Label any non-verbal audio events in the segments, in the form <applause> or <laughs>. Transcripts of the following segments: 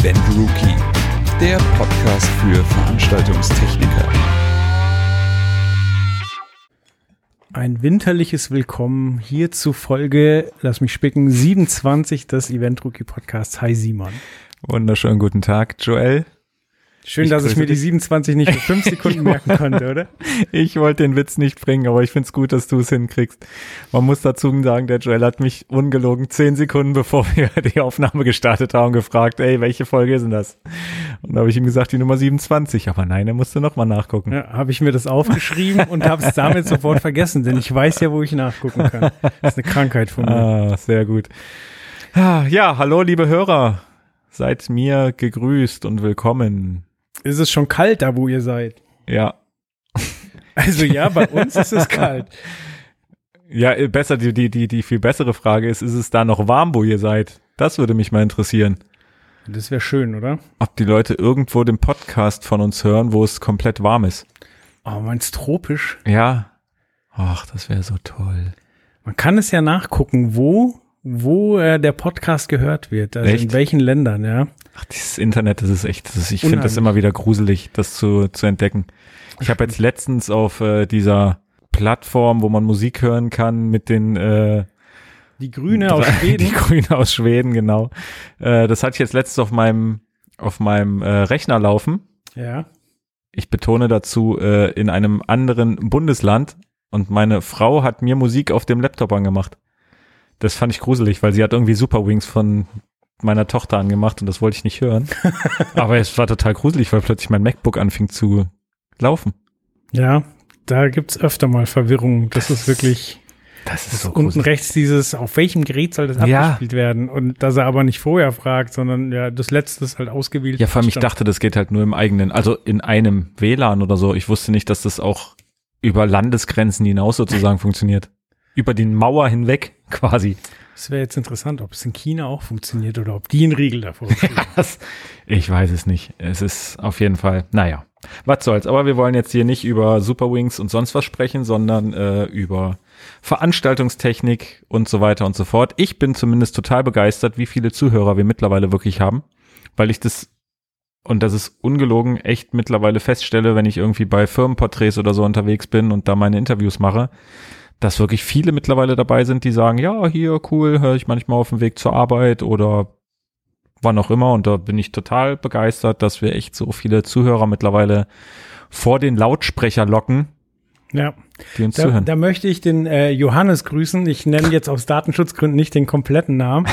Event Rookie, der Podcast für Veranstaltungstechniker. Ein winterliches Willkommen hier zu Folge, lass mich spicken, 27 des Event Rookie Podcasts. Hi Simon. Wunderschönen guten Tag, Joel. Schön, Ich dass ich mir die dich. 27 nicht für 5 Sekunden <laughs> merken konnte, oder? <laughs> Ich wollte den Witz nicht bringen, aber ich find's gut, dass du es hinkriegst. Man muss dazu sagen, der Joel hat mich ungelogen zehn Sekunden bevor wir <laughs> die Aufnahme gestartet haben gefragt, ey, welche Folge ist denn das? Und da habe ich ihm gesagt, die Nummer 27. Aber nein, er musste nochmal nachgucken. Ja, habe ich mir das aufgeschrieben und habe es damit sofort vergessen, denn ich weiß ja, wo ich nachgucken kann. Das ist eine Krankheit von mir. Ah, sehr gut. Ah, Ja, hallo liebe Hörer. Seid mir gegrüßt und willkommen. Ist es schon kalt da, wo ihr seid? Ja, Also ja, bei uns ist es kalt. <laughs> ja, äh, besser, die, die, die, die viel bessere Frage ist, ist es da noch warm, wo ihr seid? Das würde mich mal interessieren. Das wäre schön, oder? ob die Leute irgendwo den Podcast von uns hören, wo es komplett warm ist. Oh, meinst tropisch? Ja. Ach, das wäre so toll. Man kann es ja nachgucken, wo, wo äh, der Podcast gehört wird. Also in Echt? welchen Ländern, ja. Ach, dieses Internet, das ist echt, das ist, ich finde das immer wieder gruselig, das zu, zu entdecken. Ich habe jetzt letztens auf äh, dieser Plattform, wo man Musik hören kann, mit den äh, Die Grüne aus <laughs> Schweden. Die Grüne aus Schweden, genau. Äh, das hatte ich jetzt letztens auf meinem auf meinem äh, Rechner laufen. Ja. ich betone dazu, äh, in einem anderen Bundesland und meine Frau hat mir Musik auf dem Laptop angemacht. Das fand ich gruselig, weil sie hat irgendwie Super Wings von meiner Tochter angemacht und das wollte ich nicht hören. <laughs> Aber es war total gruselig, weil plötzlich mein MacBook anfing zu laufen. Ja, da gibt's öfter mal Verwirrung. Das, ist wirklich Das ist unten rechts dieses, auf welchem Gerät soll das Ja. abgespielt werden? Und dass er aber nicht vorher fragt, sondern ja, das letzte ist halt ausgewählt. Ja, vor allem ich dachte, das geht halt nur im eigenen, also in einem WLAN oder so. Ich wusste nicht, dass das auch über Landesgrenzen hinaus sozusagen funktioniert. Über die Mauer hinweg <laughs> quasi. Es wäre jetzt interessant, ob es in China auch funktioniert oder ob die einen Riegel davor <laughs> ich weiß es nicht. Es ist auf jeden Fall, naja, was soll's. Aber wir wollen jetzt hier nicht über Superwings und sonst was sprechen, sondern äh, über Veranstaltungstechnik und so weiter und so fort. Ich bin zumindest total begeistert, wie viele Zuhörer wir mittlerweile wirklich haben, weil ich das und das ist ungelogen echt mittlerweile feststelle, wenn ich irgendwie bei Firmenporträts oder so unterwegs bin und da meine Interviews mache, dass wirklich viele mittlerweile dabei sind, die sagen, ja, hier cool, höre ich manchmal auf dem Weg zur Arbeit oder wann auch immer. Und da bin ich total begeistert, dass wir echt so viele Zuhörer mittlerweile vor den Lautsprecher locken, Ja, die uns da, zuhören. da möchte ich den äh, Johannes grüßen. Ich nenne jetzt aus Datenschutzgründen nicht den kompletten Namen.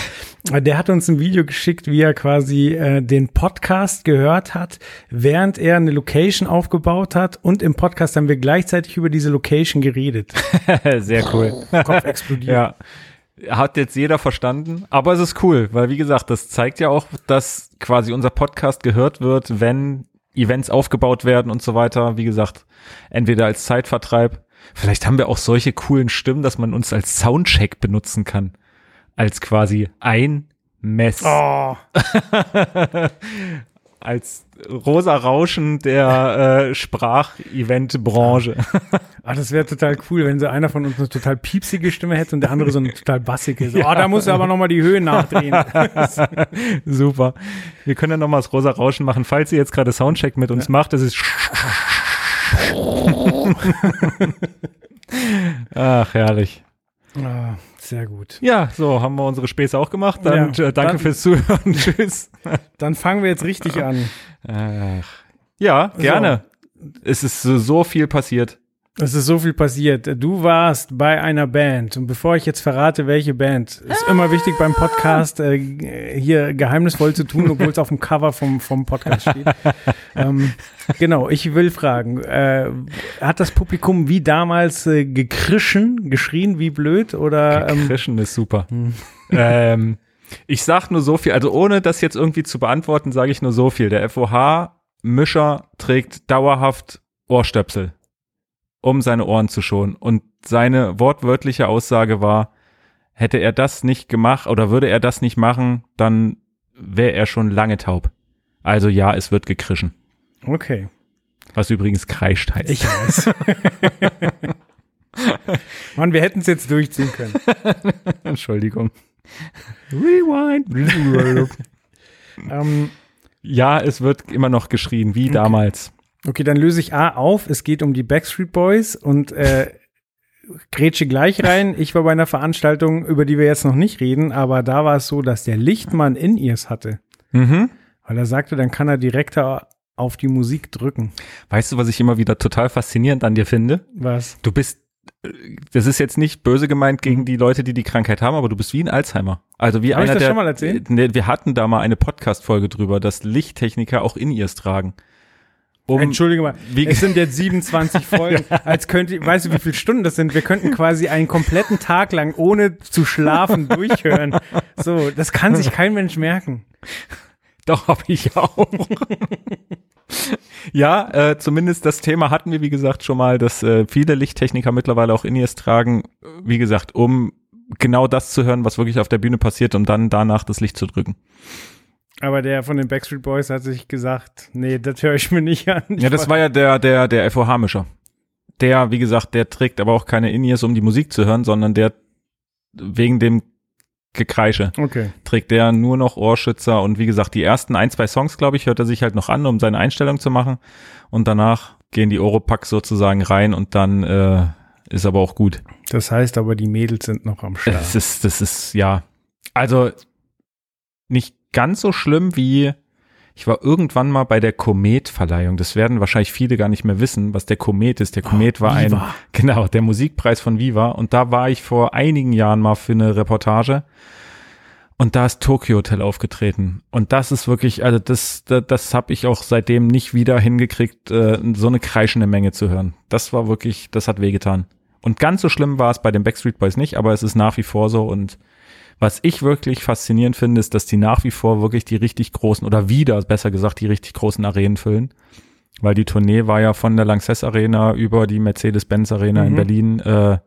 Der hat uns ein Video geschickt, wie er quasi äh, den Podcast gehört hat, während er eine Location aufgebaut hat. Und im Podcast haben wir gleichzeitig über diese Location geredet. <laughs> Sehr cool. Kopf explodiert. ja. Hat jetzt jeder verstanden, aber es ist cool, weil wie gesagt, das zeigt ja auch, dass quasi unser Podcast gehört wird, wenn Events aufgebaut werden und so weiter. Wie gesagt, entweder als Zeitvertreib. Vielleicht haben wir auch solche coolen Stimmen, dass man uns als Soundcheck benutzen kann. Als quasi ein Mess. Oh, <laughs> als rosa Rauschen der äh, Sprachevent-Branche. ah, das wäre total cool, wenn so einer von uns eine total piepsige Stimme hätte und der andere so eine total bassige. So, <laughs> oh, da muss er aber noch mal die Höhen nachdrehen. <laughs> Super. Wir können ja noch mal das rosa Rauschen machen. Falls ihr jetzt gerade Soundcheck mit uns macht, das ist <laughs> Ach, herrlich. Ah, sehr gut. Ja, so haben wir unsere Späße auch gemacht. Dann Ja, äh, danke dann- fürs Zuhören. <laughs> Tschüss. Dann fangen wir jetzt richtig an. Ach. Ja, gerne. Es ist so, so viel passiert. Es ist so viel passiert. Du warst bei einer Band und bevor ich jetzt verrate, welche Band, ist immer wichtig beim Podcast äh, hier geheimnisvoll zu tun, obwohl es auf dem Cover vom, vom Podcast steht. ähm, genau, ich will fragen, äh, hat das Publikum wie damals äh, gekrischen, geschrien wie blöd oder ähm, Krischen ist super. <laughs> ähm, ich sag nur so viel, also ohne das jetzt irgendwie zu beantworten, sage ich nur so viel. Der FOH-Mischer trägt dauerhaft Ohrstöpsel, um seine Ohren zu schonen. Und seine wortwörtliche Aussage war, hätte er das nicht gemacht oder würde er das nicht machen, dann wäre er schon lange taub. Also ja, es wird gekrischen. okay. Was übrigens kreischt heißt. Ich weiß. <laughs> Mann, wir hätten es jetzt durchziehen können. <laughs> Entschuldigung. Rewind. <laughs> ähm, Ja, es wird immer noch geschrien, wie damals. Okay, dann löse ich A auf. Es geht um die Backstreet Boys und äh, grätsche gleich rein. Ich war bei einer Veranstaltung, über die wir jetzt noch nicht reden, aber da war es so, dass der Lichtmann in ears hatte. Mhm. Weil er sagte, dann kann er direkter auf die Musik drücken. Weißt du, was ich immer wieder total faszinierend an dir finde? Was? Du bist, äh, das ist jetzt nicht böse gemeint gegen die Leute, die die Krankheit haben, aber du bist wie ein Alzheimer. Also wie Hab ich einer das der, schon mal erzählt? Wir hatten da mal eine Podcast-Folge drüber, dass Lichttechniker auch in ears tragen. Um, Entschuldige mal, wie- es sind jetzt 27 <laughs> Folgen. Als könnte, weißt du, wie viele Stunden das sind? Wir könnten quasi einen kompletten Tag lang ohne zu schlafen <laughs> durchhören. So, das kann sich kein Mensch merken. Doch, habe ich auch. ja, äh, zumindest das Thema hatten wir, wie gesagt, schon mal, dass äh, viele Lichttechniker mittlerweile auch In-Ears tragen, wie gesagt, um genau das zu hören, was wirklich auf der Bühne passiert, um dann danach das Licht zu drücken. Aber der von den Backstreet Boys hat sich gesagt, nee, das höre ich mir nicht an. Ich ja, das war ja der, der, der FOH-Mischer. Der, wie gesagt, der trägt aber auch keine In-Ears, um die Musik zu hören, sondern der wegen dem Gekreische Okay. trägt der nur noch Ohrschützer und wie gesagt, die ersten ein, zwei Songs, glaube ich, hört er sich halt noch an, um seine Einstellung zu machen und danach gehen die Oropax sozusagen rein und dann äh, ist aber auch gut. Das heißt aber, die Mädels sind noch am Start. Das ist, das ist, ja, also nicht ganz so schlimm wie, ich war irgendwann mal bei der Komet-Verleihung. Das werden wahrscheinlich viele gar nicht mehr wissen, was der Komet ist. Der Komet war ein, Viva. genau, der Musikpreis von Viva. Und da war ich vor einigen Jahren mal für eine Reportage. Und da ist Tokyo Hotel aufgetreten. Und das ist wirklich, also das, das, das habe ich auch seitdem nicht wieder hingekriegt, äh, so eine kreischende Menge zu hören. Das war wirklich, das hat wehgetan. Und ganz so schlimm war es bei den Backstreet Boys nicht, aber es ist nach wie vor so. Und was ich wirklich faszinierend finde, ist, dass die nach wie vor wirklich die richtig großen oder wieder, besser gesagt, die richtig großen Arenen füllen. Weil die Tournee war ja von der Lanxess Arena über die Mercedes-Benz Arena in Mhm. Berlin, äh,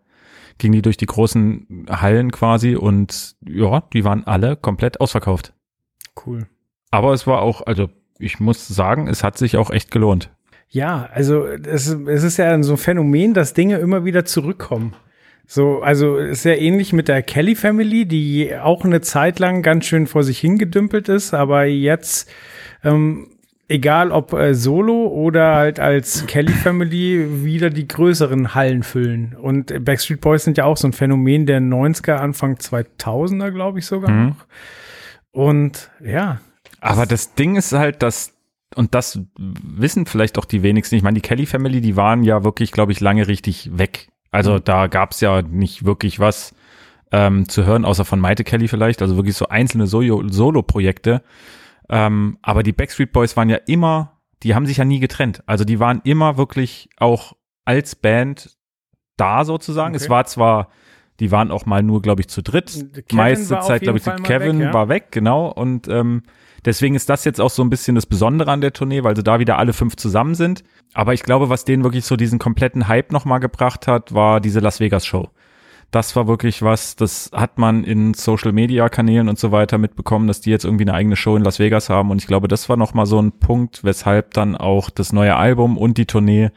ging die durch die großen Hallen quasi und ja, die waren alle komplett ausverkauft. Cool. Aber es war auch, also ich muss sagen, es hat sich auch echt gelohnt. Ja, also es, es ist ja so ein Phänomen, dass Dinge immer wieder zurückkommen. So, also ist ja ähnlich mit der Kelly Family, die auch eine Zeit lang ganz schön vor sich hingedümpelt ist, aber jetzt, ähm, egal ob äh, solo oder halt als Kelly Family, wieder die größeren Hallen füllen. Und Backstreet Boys sind ja auch so ein Phänomen der 90er, Anfang 2000er, glaube ich sogar Mhm. noch. Und ja, Aber das Ding ist halt, dass, und das wissen vielleicht auch die wenigsten, ich meine, die Kelly Family, die waren ja wirklich, glaube ich, lange richtig weg. Also da gab's ja nicht wirklich was ähm, zu hören, außer von Maite Kelly vielleicht, also wirklich so einzelne Solo- Solo-Projekte. Ähm, aber die Backstreet Boys waren ja immer, die haben sich ja nie getrennt. Also die waren immer wirklich auch als Band da sozusagen. Okay. Es war zwar, die waren auch mal nur, glaube ich, zu dritt. Kevin Meiste Zeit, glaube ich, Fall Kevin weg, ja. war weg, genau. Und ähm, deswegen ist das jetzt auch so ein bisschen das Besondere an der Tournee, weil sie da wieder alle fünf zusammen sind. Aber ich glaube, was denen wirklich so diesen kompletten Hype nochmal gebracht hat, war diese Las Vegas Show. Das war wirklich was, das hat man in Social Media Kanälen und so weiter mitbekommen, dass die jetzt irgendwie eine eigene Show in Las Vegas haben. Und ich glaube, das war nochmal so ein Punkt, weshalb dann auch das neue Album und die Tournee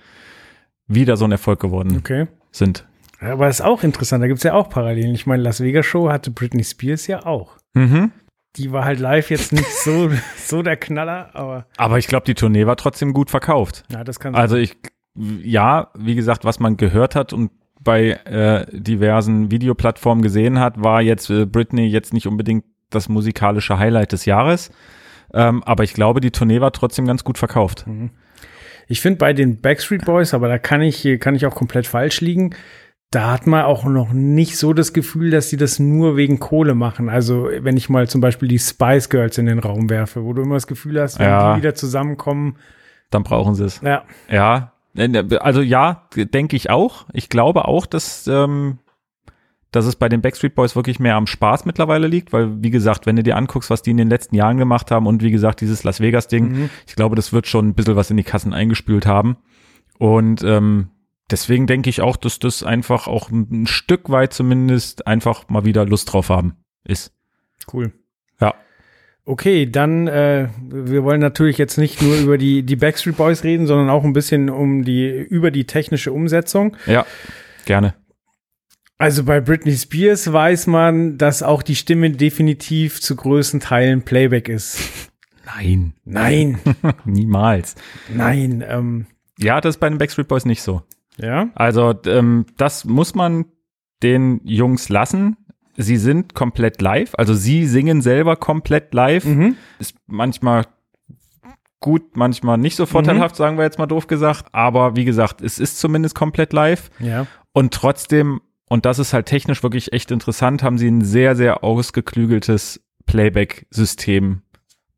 wieder so ein Erfolg geworden okay. sind. Aber ist auch interessant, da gibt's ja auch Parallelen. Ich meine, Las Vegas Show hatte Britney Spears ja auch. Mhm. Die war halt live jetzt nicht <laughs> so, so der Knaller, aber Aber ich glaube, die Tournee war trotzdem gut verkauft. ja, das kann Also ich, ja, wie gesagt, was man gehört hat und bei äh, diversen Videoplattformen gesehen hat, war jetzt äh, Britney jetzt nicht unbedingt das musikalische Highlight des Jahres. Ähm, aber ich glaube, die Tournee war trotzdem ganz gut verkauft. Ich finde bei den Backstreet Boys, aber da kann ich, kann ich auch komplett falsch liegen. Da hat man auch noch nicht so das Gefühl, dass sie das nur wegen Kohle machen. Also, wenn ich mal zum Beispiel die Spice Girls in den Raum werfe, wo du immer das Gefühl hast, wenn Ja. die wieder zusammenkommen, Dann brauchen sie es. ja, Ja, also ja, denke ich auch. Ich glaube auch, dass, ähm, dass es bei den Backstreet Boys wirklich mehr am Spaß mittlerweile liegt, weil, wie gesagt, wenn du dir anguckst, was die in den letzten Jahren gemacht haben und wie gesagt, dieses Las Vegas-Ding, Mhm. ich glaube, das wird schon ein bisschen was in die Kassen eingespült haben. Und ähm, deswegen denke ich auch, dass das einfach auch ein, Stück weit zumindest einfach mal wieder Lust drauf haben ist. cool. Ja. Okay, dann, äh, wir wollen natürlich jetzt nicht nur über die, die Backstreet Boys reden, sondern auch ein bisschen um die, über die technische Umsetzung. Ja, gerne. Also bei Britney Spears weiß man, dass auch die Stimme definitiv zu größten Teilen Playback ist. Nein. Nein, <laughs> Niemals. nein, ähm, Ja, das ist bei den Backstreet Boys nicht so. Ja. Also ähm, das muss man den Jungs lassen. Sie sind komplett live, also sie singen selber komplett live. Mhm. Ist manchmal gut, manchmal nicht so vorteilhaft, sagen wir jetzt mal doof gesagt. Aber wie gesagt, es ist zumindest komplett live. Ja. Und trotzdem, und das ist halt technisch wirklich echt interessant, haben sie ein sehr, sehr ausgeklügeltes Playback-System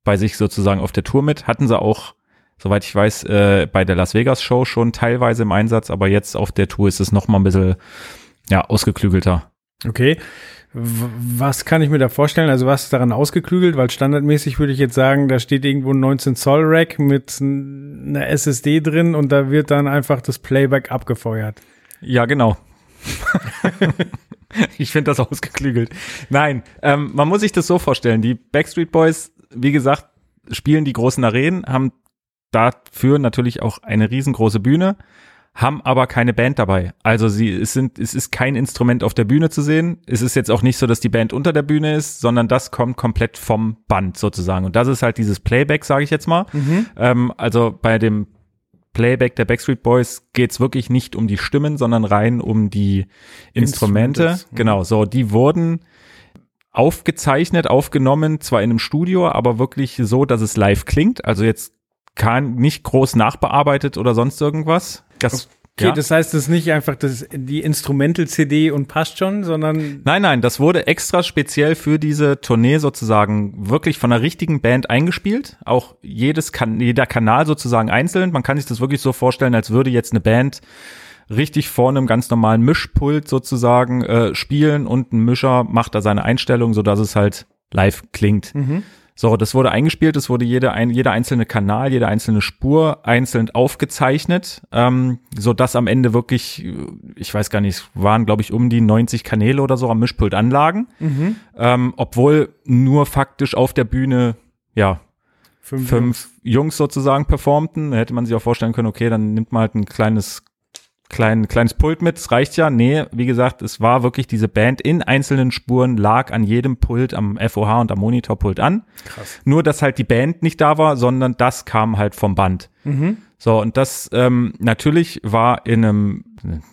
bei sich sozusagen auf der Tour mit. Hatten sie auch, soweit ich weiß, äh, bei der Las Vegas Show schon teilweise im Einsatz, aber jetzt auf der Tour ist es noch mal ein bisschen, ja, ausgeklügelter. Okay. W was kann ich mir da vorstellen? Also was ist daran ausgeklügelt? Weil standardmäßig würde ich jetzt sagen, da steht irgendwo ein 19 Zoll Rack mit einer SSD drin und da wird dann einfach das Playback abgefeuert. Ja, genau. <laughs> ich finde das ausgeklügelt. Nein, ähm, man muss sich das so vorstellen. Die Backstreet Boys, wie gesagt, spielen die großen Arenen, haben dafür natürlich auch eine riesengroße Bühne, haben aber keine Band dabei. Also sie, es sind, es ist kein Instrument auf der Bühne zu sehen. Es ist jetzt auch nicht so, dass die Band unter der Bühne ist, sondern das kommt komplett vom Band sozusagen. Und das ist halt dieses Playback, sage ich jetzt mal. Ähm, also bei dem Playback der Backstreet Boys geht's wirklich nicht um die Stimmen, sondern rein um die Instrumente. Instrumentals, mhm. Genau, so die wurden aufgezeichnet, aufgenommen, zwar in einem Studio, aber wirklich so, dass es live klingt. Also jetzt kann nicht groß nachbearbeitet oder sonst irgendwas. Das, Okay, ja. das heißt, es ist nicht einfach das, die Instrumental-CD und passt schon, sondern Nein, nein, das wurde extra speziell für diese Tournee sozusagen wirklich von einer richtigen Band eingespielt. Auch jedes kan jeder Kanal sozusagen einzeln. Man kann sich das wirklich so vorstellen, als würde jetzt eine Band richtig vor einem ganz normalen Mischpult sozusagen äh, spielen und ein Mischer macht da seine Einstellung, so dass es halt live klingt. So, das wurde eingespielt, es wurde jeder, ein, jeder einzelne Kanal, jede einzelne Spur einzeln aufgezeichnet, ähm, so dass am Ende wirklich, äh, ich weiß gar nicht, es waren glaube ich um die 90 Kanäle oder so am Mischpult anlagen, ähm, obwohl nur faktisch auf der Bühne, ja, fünf, fünf Jungs sozusagen performten. Da hätte man sich auch vorstellen können, okay, dann nimmt man halt ein kleines, klein, kleines Pult mit, das reicht ja. Nee, wie gesagt, es war wirklich diese Band in einzelnen Spuren, lag an jedem Pult, am FOH und am Monitorpult an. Krass. Nur, dass halt die Band nicht da war, sondern das kam halt vom Band. So, und das ähm, natürlich war in einem,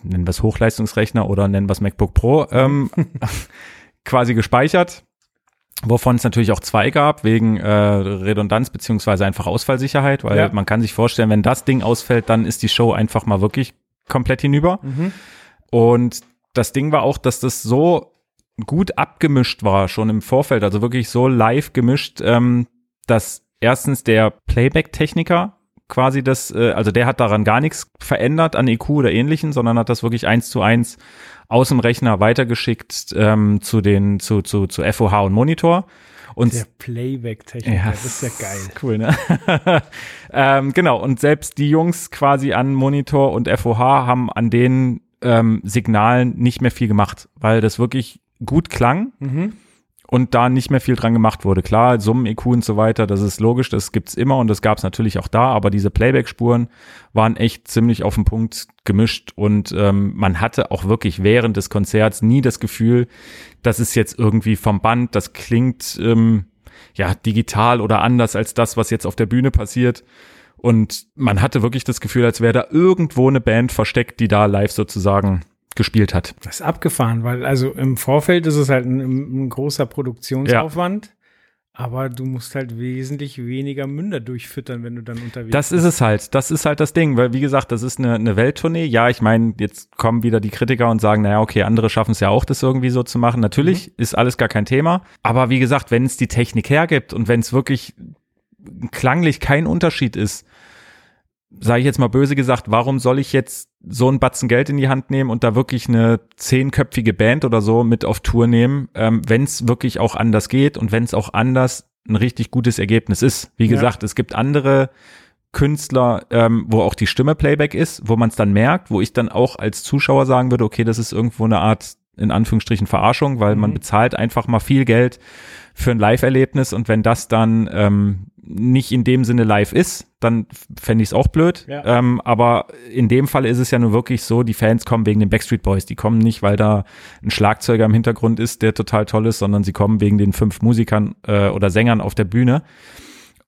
nennen wir es Hochleistungsrechner oder nennen wir es MacBook Pro, ähm, <laughs> quasi gespeichert, wovon es natürlich auch zwei gab, wegen äh, Redundanz beziehungsweise einfach Ausfallsicherheit, weil Ja. man kann sich vorstellen, wenn das Ding ausfällt, dann ist die Show einfach mal wirklich komplett hinüber. Und das Ding war auch, dass das so gut abgemischt war, schon im Vorfeld, also wirklich so live gemischt, ähm, dass erstens der Playback-Techniker quasi das, äh, also der hat daran gar nichts verändert an EQ oder ähnlichen, sondern hat das wirklich eins zu eins aus dem Rechner weitergeschickt ähm, zu den, zu, zu, zu FOH und Monitor. Und Der Playback-Techniker, Ja, das ist ja geil. Cool, ne? <laughs> ähm, genau, und selbst die Jungs quasi an Monitor und FOH haben an den ähm, Signalen nicht mehr viel gemacht, weil das wirklich gut klang Mhm. Und da nicht mehr viel dran gemacht wurde. Klar, Summen, EQ und so weiter, das ist logisch, das gibt's immer und das gab's natürlich auch da, aber diese Playback-Spuren waren echt ziemlich auf den Punkt gemischt und ähm, man hatte auch wirklich während des Konzerts nie das Gefühl, das ist jetzt irgendwie vom Band, das klingt ähm, ja digital oder anders als das, was jetzt auf der Bühne passiert. Und man hatte wirklich das Gefühl, als wäre da irgendwo eine Band versteckt, die da live sozusagen gespielt hat. Das ist abgefahren, weil also im Vorfeld ist es halt ein, ein großer Produktionsaufwand, aber du musst halt wesentlich weniger Münder durchfüttern, wenn du dann unterwegs Das ist es halt. Das ist halt das Ding, weil wie gesagt, das ist eine, eine Welttournee. Ja, ich meine, jetzt kommen wieder die Kritiker und sagen, naja, okay, andere schaffen es ja auch, das irgendwie so zu machen. Natürlich ist alles gar kein Thema. Aber wie gesagt, wenn es die Technik hergibt und wenn es wirklich klanglich kein Unterschied ist, sage ich jetzt mal böse gesagt, warum soll ich jetzt so einen Batzen Geld in die Hand nehmen und da wirklich eine zehnköpfige Band oder so mit auf Tour nehmen, ähm, wenn es wirklich auch anders geht und wenn es auch anders ein richtig gutes Ergebnis ist. Wie Ja. gesagt, es gibt andere Künstler, ähm, wo auch die Stimme Playback ist, wo man es dann merkt, wo ich dann auch als Zuschauer sagen würde, okay, das ist irgendwo eine Art in Anführungsstrichen Verarschung, weil man Mhm. bezahlt einfach mal viel Geld für ein Live-Erlebnis und wenn das dann ähm, nicht in dem Sinne live ist, dann fände ich es auch blöd. Ja. Ähm, aber in dem Fall ist es ja nur wirklich so, die Fans kommen wegen den Backstreet Boys. Die kommen nicht, weil da ein Schlagzeuger im Hintergrund ist, der total toll ist, sondern sie kommen wegen den fünf Musikern äh, oder Sängern auf der Bühne.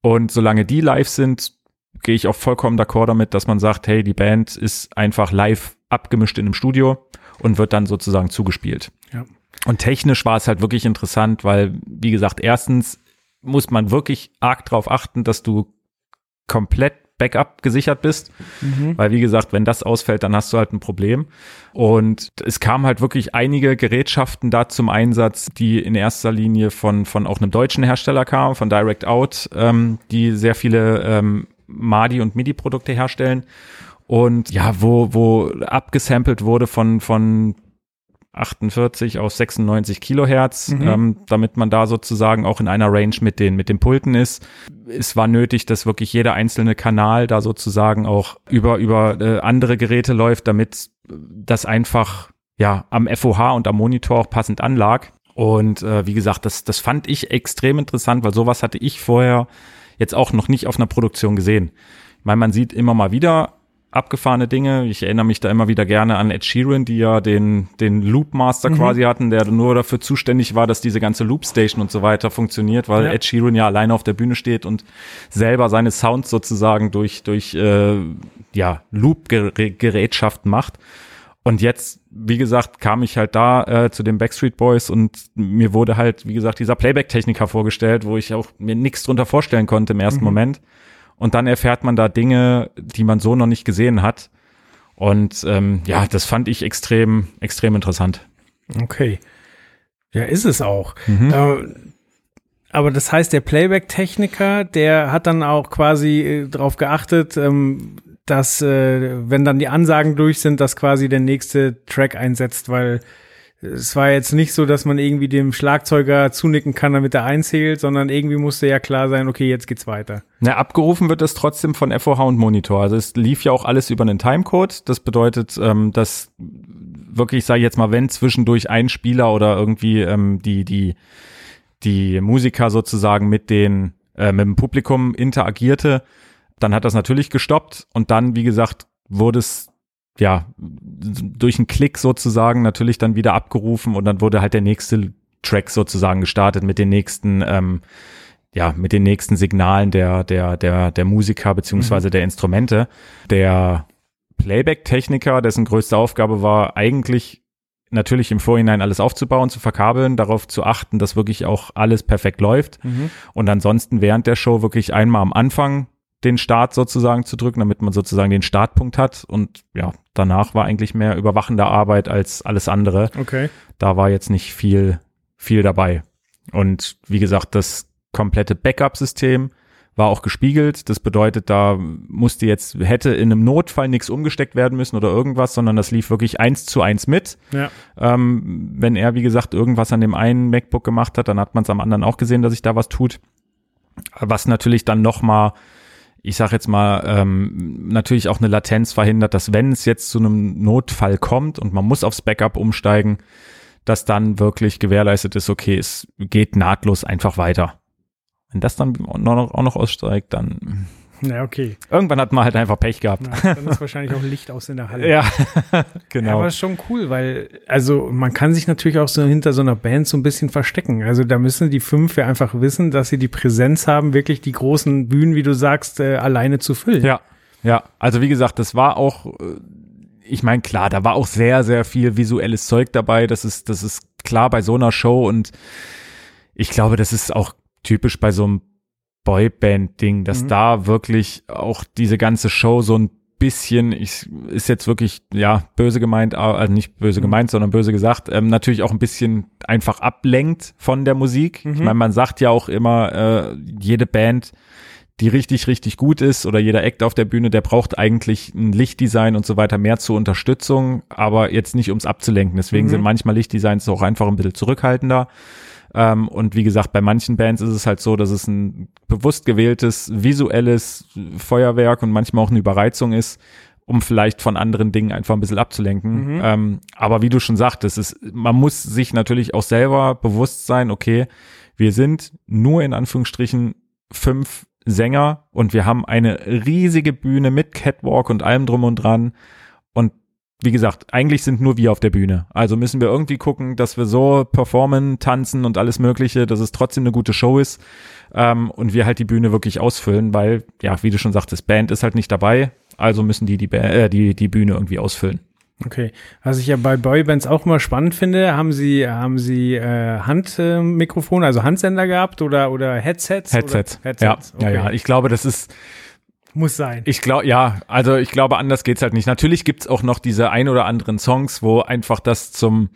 Und solange die live sind, gehe ich auch vollkommen d'accord damit, dass man sagt, hey, die Band ist einfach live abgemischt in einem Studio und wird dann sozusagen zugespielt. Ja. Und technisch war es halt wirklich interessant, weil, wie gesagt, erstens muss man wirklich arg drauf achten, dass du komplett Backup gesichert bist. Mhm. Weil, wie gesagt, wenn das ausfällt, dann hast du halt ein Problem. Und es kamen halt wirklich einige Gerätschaften da zum Einsatz, die in erster Linie von, von auch einem deutschen Hersteller kamen, von Direct Out, ähm, die sehr viele ähm, MADI und MIDI-Produkte herstellen. Und ja, wo, wo abgesampelt wurde von, von 48 auf 96 Kilohertz, Mhm. ähm, damit man da sozusagen auch in einer Range mit den, mit den Pulten ist. Es war nötig, dass wirklich jeder einzelne Kanal da sozusagen auch über, über äh, andere Geräte läuft, damit das einfach ja am FOH und am Monitor auch passend anlag. Und äh, wie gesagt, das, das fand ich extrem interessant, weil sowas hatte ich vorher jetzt auch noch nicht auf einer Produktion gesehen. Ich meine, man sieht immer mal wieder abgefahrene Dinge. Ich erinnere mich da immer wieder gerne an Ed Sheeran, die ja den, den Loop Master Mhm. quasi hatten, der nur dafür zuständig war, dass diese ganze Loop Station und so weiter funktioniert, weil Ja. Ed Sheeran ja alleine auf der Bühne steht und selber seine Sounds sozusagen durch, durch äh, ja, Loop-Gerätschaften macht. Und jetzt, wie gesagt, kam ich halt da äh, zu den Backstreet Boys und mir wurde halt, wie gesagt, dieser Playback-Techniker vorgestellt, wo ich auch mir nichts drunter vorstellen konnte im ersten Mhm. Moment. Und dann erfährt man da Dinge, die man so noch nicht gesehen hat. Und ähm, ja, das fand ich extrem, extrem interessant. Okay. Ja, ist es auch. Mhm. Äh, aber das heißt, der Playback-Techniker, der hat dann auch quasi äh, darauf geachtet, ähm, dass, äh, wenn dann die Ansagen durch sind, dass quasi der nächste Track einsetzt, weil es war jetzt nicht so, dass man irgendwie dem Schlagzeuger zunicken kann, damit er einzählt, sondern irgendwie musste ja klar sein, okay, jetzt geht's weiter. Na, abgerufen wird es trotzdem von FOH und Monitor. Also es lief ja auch alles über einen Timecode. Das bedeutet, ähm, dass wirklich, sage ich jetzt mal, wenn zwischendurch ein Spieler oder irgendwie ähm, die, die, die Musiker sozusagen mit den, äh, mit dem Publikum interagierte, dann hat das natürlich gestoppt und dann, wie gesagt, wurde es ja durch einen Klick sozusagen natürlich dann wieder abgerufen und dann wurde halt der nächste Track sozusagen gestartet mit den nächsten ähm, ja, mit den nächsten Signalen der, der, der, der Musiker beziehungsweise der Instrumente. Der Playback-Techniker, dessen größte Aufgabe war, eigentlich natürlich im Vorhinein alles aufzubauen, zu verkabeln, darauf zu achten, dass wirklich auch alles perfekt läuft. Und ansonsten während der Show wirklich einmal am Anfang den Start sozusagen zu drücken, damit man sozusagen den Startpunkt hat. Und ja, danach war eigentlich mehr überwachende Arbeit als alles andere Okay. da war jetzt nicht viel, viel dabei. Und wie gesagt, das komplette Backup-System war auch gespiegelt. Das bedeutet, da musste jetzt, hätte in einem Notfall nichts umgesteckt werden müssen oder irgendwas, sondern das lief wirklich eins zu eins mit. Ja. Ähm, wenn er, wie gesagt, irgendwas an dem einen MacBook gemacht hat, dann hat man es am anderen auch gesehen, dass sich da was tut. Was natürlich dann noch mal ich sag jetzt mal, ähm, natürlich auch eine Latenz verhindert, dass wenn es jetzt zu einem Notfall kommt und man muss aufs Backup umsteigen, dass dann wirklich gewährleistet ist, okay, es geht nahtlos einfach weiter. Wenn das dann auch noch, auch noch aussteigt, dann Ja, okay. irgendwann hat man halt einfach Pech gehabt. Na, dann ist <laughs> wahrscheinlich auch Licht aus in der Halle. Ja, <laughs> Ja, genau. aber ist schon cool, weil, also man kann sich natürlich auch so hinter so einer Band so ein bisschen verstecken. Also da müssen die fünf ja einfach wissen, dass sie die Präsenz haben, wirklich die großen Bühnen, wie du sagst, äh, alleine zu füllen. Ja, ja. Also wie gesagt, das war auch, äh, ich meine, klar, da war auch sehr, sehr viel visuelles Zeug dabei. Das ist, das ist klar bei so einer Show und ich glaube, das ist auch typisch bei so einem Boyband-Ding, dass Mhm. da wirklich auch diese ganze Show so ein bisschen, ich, ist jetzt wirklich, ja, böse gemeint, also nicht böse Mhm. gemeint, sondern böse gesagt, ähm, natürlich auch ein bisschen einfach ablenkt von der Musik. Ich Mhm. meine, man sagt ja auch immer, äh, jede Band, die richtig, richtig gut ist oder jeder Act auf der Bühne, der braucht eigentlich ein Lichtdesign und so weiter mehr zur Unterstützung, aber jetzt nicht ums abzulenken. Deswegen Mhm. sind manchmal Lichtdesigns auch einfach ein bisschen zurückhaltender. Ähm, und wie gesagt, bei manchen Bands ist es halt so, dass es ein bewusst gewähltes visuelles Feuerwerk und manchmal auch eine Überreizung ist, um vielleicht von anderen Dingen einfach ein bisschen abzulenken. Mhm. Ähm, aber wie du schon sagtest, es ist, man muss sich natürlich auch selber bewusst sein, okay, wir sind nur in Anführungsstrichen fünf Sänger und wir haben eine riesige Bühne mit Catwalk und allem drum und dran. Und wie gesagt, eigentlich sind nur wir auf der Bühne. Also müssen wir irgendwie gucken, dass wir so performen, tanzen und alles Mögliche, dass es trotzdem eine gute Show ist. ähm, und wir halt die Bühne wirklich ausfüllen, weil, ja, wie du schon sagtest, Band ist halt nicht dabei, also müssen die die, Ba- äh, die, die Bühne irgendwie ausfüllen. Okay. Was ich ja bei Boybands auch immer spannend finde, haben sie, haben sie äh, Handmikrofone, also Handsender gehabt oder, oder Headsets? Headsets. Oder? Headsets. Ja, ja, ja. Ich glaube, das ist, Muss sein. ich glaube, ja, also ich glaube, anders geht's halt nicht. Natürlich gibt's auch noch diese ein oder anderen Songs, wo einfach das zum,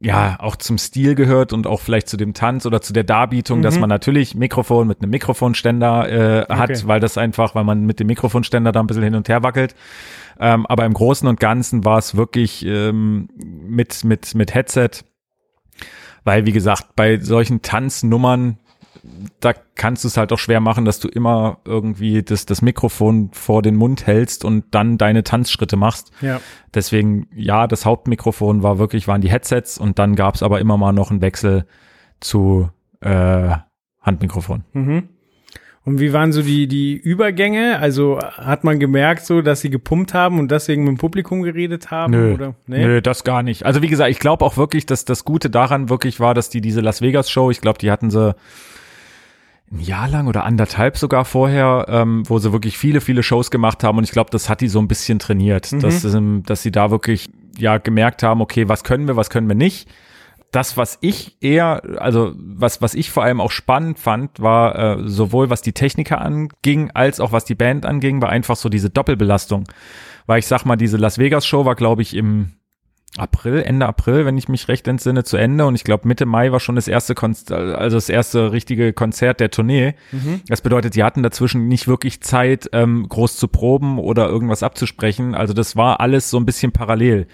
ja, auch zum Stil gehört und auch vielleicht zu dem Tanz oder zu der Darbietung, dass man natürlich Mikrofon mit einem Mikrofonständer äh, hat, Okay. weil das einfach, weil man mit dem Mikrofonständer da ein bisschen hin und her wackelt. Ähm, aber im Großen und Ganzen war es wirklich ähm, mit, mit, mit Headset, weil, wie gesagt, bei solchen Tanznummern, da kannst du es halt auch schwer machen, dass du immer irgendwie das, das Mikrofon vor den Mund hältst und dann deine Tanzschritte machst. ja. Deswegen, ja, das Hauptmikrofon war wirklich, waren die Headsets und dann gab es aber immer mal noch einen Wechsel zu äh, Handmikrofon. Mhm. Und wie waren so die, die Übergänge? Also hat man gemerkt so, dass sie gepumpt haben und deswegen mit dem Publikum geredet haben? Nö, Oder? nö, das gar nicht. Also wie gesagt, ich glaube auch wirklich, dass das Gute daran wirklich war, dass die diese Las Vegas Show, ich glaube, die hatten sie ein Jahr lang oder anderthalb sogar vorher, ähm, wo sie wirklich viele, viele Shows gemacht haben und ich glaube, das hat die so ein bisschen trainiert, dass, ähm, dass sie da wirklich ja gemerkt haben, okay, was können wir, was können wir nicht. Das, was ich eher, also was, was ich vor allem auch spannend fand, war äh, sowohl was die Techniker anging, als auch was die Band anging, war einfach so diese Doppelbelastung. Weil ich sag mal, diese Las Vegas Show war, glaube ich, im April, Ende April, wenn ich mich recht entsinne, zu Ende. Und ich glaube, Mitte Mai war schon das erste Konzert, also das erste richtige Konzert der Tournee. Das bedeutet, die hatten dazwischen nicht wirklich Zeit, ähm, groß zu proben oder irgendwas abzusprechen. Also das war alles so ein bisschen parallel.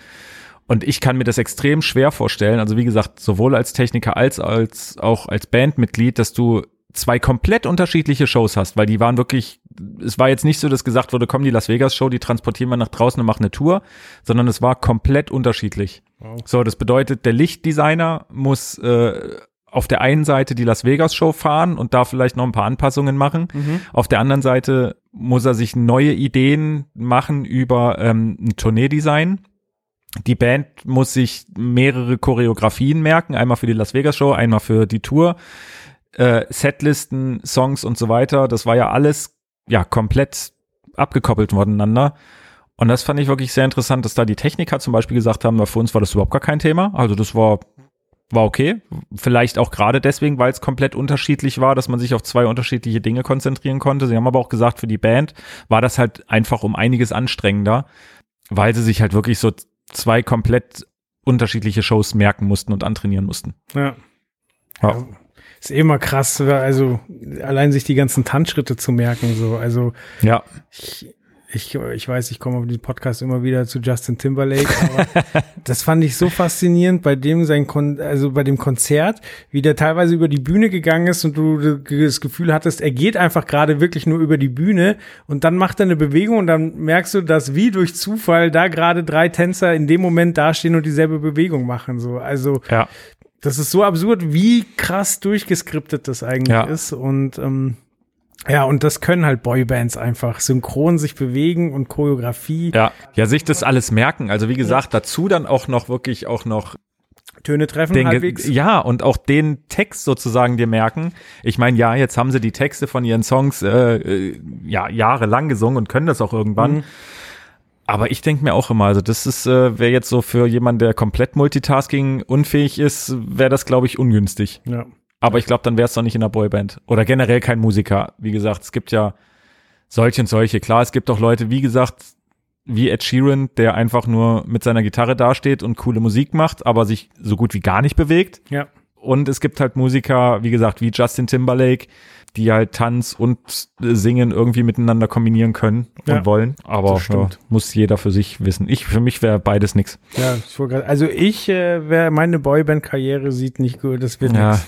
Und ich kann mir das extrem schwer vorstellen, also wie gesagt, sowohl als Techniker als, als auch als Bandmitglied, dass du zwei komplett unterschiedliche Shows hast, weil die waren wirklich, es war jetzt nicht so, dass gesagt wurde, komm, die Las Vegas Show, die transportieren wir nach draußen und machen eine Tour, sondern es war komplett unterschiedlich. So, das bedeutet, der Lichtdesigner muss äh, auf der einen Seite die Las Vegas Show fahren und da vielleicht noch ein paar Anpassungen machen. Auf der anderen Seite muss er sich neue Ideen machen über ähm, ein Tourneedesign. Die Band muss sich mehrere Choreografien merken, einmal für die Las Vegas Show, einmal für die Tour, äh, Setlisten, Songs und so weiter. Das war ja alles ja komplett abgekoppelt voneinander. Und das fand ich wirklich sehr interessant, dass da die Techniker zum Beispiel gesagt haben, für uns war das überhaupt gar kein Thema. Also das war war okay. Vielleicht auch gerade deswegen, weil es komplett unterschiedlich war, dass man sich auf zwei unterschiedliche Dinge konzentrieren konnte. Sie haben aber auch gesagt, für die Band war das halt einfach um einiges anstrengender, weil sie sich halt wirklich so zwei komplett unterschiedliche Shows merken mussten und antrainieren mussten. Ja. Ja. Ist eh immer krass, also allein sich die ganzen Tanzschritte zu merken, so. Also Ja, ich, ich, ich weiß, ich komme auf den Podcast immer wieder zu Justin Timberlake, aber <laughs> das fand ich so faszinierend bei dem sein Kon also bei dem Konzert, wie der teilweise über die Bühne gegangen ist und du das Gefühl hattest, er geht einfach gerade wirklich nur über die Bühne und dann macht er eine Bewegung und dann merkst du, dass wie durch Zufall da gerade drei Tänzer in dem Moment dastehen und dieselbe Bewegung machen, so. Also, ja. Das ist so absurd, wie krass durchgeskriptet das eigentlich Ja. ist. Und ähm, ja, und das können halt Boybands einfach. Synchron sich bewegen und Choreografie, Ja, ja, sich das alles merken. Also wie gesagt, dazu dann auch noch wirklich auch noch Töne treffen den, halbwegs. ja, und auch den Text sozusagen dir merken. Ich meine, ja, jetzt haben sie die Texte von ihren Songs äh, äh, ja jahrelang gesungen und können das auch irgendwann. Mhm. Aber ich denke mir auch immer, also das ist, äh, wäre jetzt so für jemanden, der komplett Multitasking unfähig ist, wäre das, glaube ich, ungünstig. Ja. Aber ich glaube, dann wäre es doch nicht in der Boyband. Oder generell kein Musiker. Wie gesagt, es gibt ja solche und solche. Klar, es gibt auch Leute, wie gesagt, wie Ed Sheeran, der einfach nur mit seiner Gitarre dasteht und coole Musik macht, aber sich so gut wie gar nicht bewegt. Ja. Und es gibt halt Musiker, wie gesagt, wie Justin Timberlake, die halt Tanz und äh, Singen irgendwie miteinander kombinieren können Ja, und wollen. Aber das stimmt. ja, muss jeder für sich wissen. Ich, für mich wäre beides nix. Ja, also ich, äh, wer meine Boyband-Karriere sieht nicht gut, das wird Ja. nix.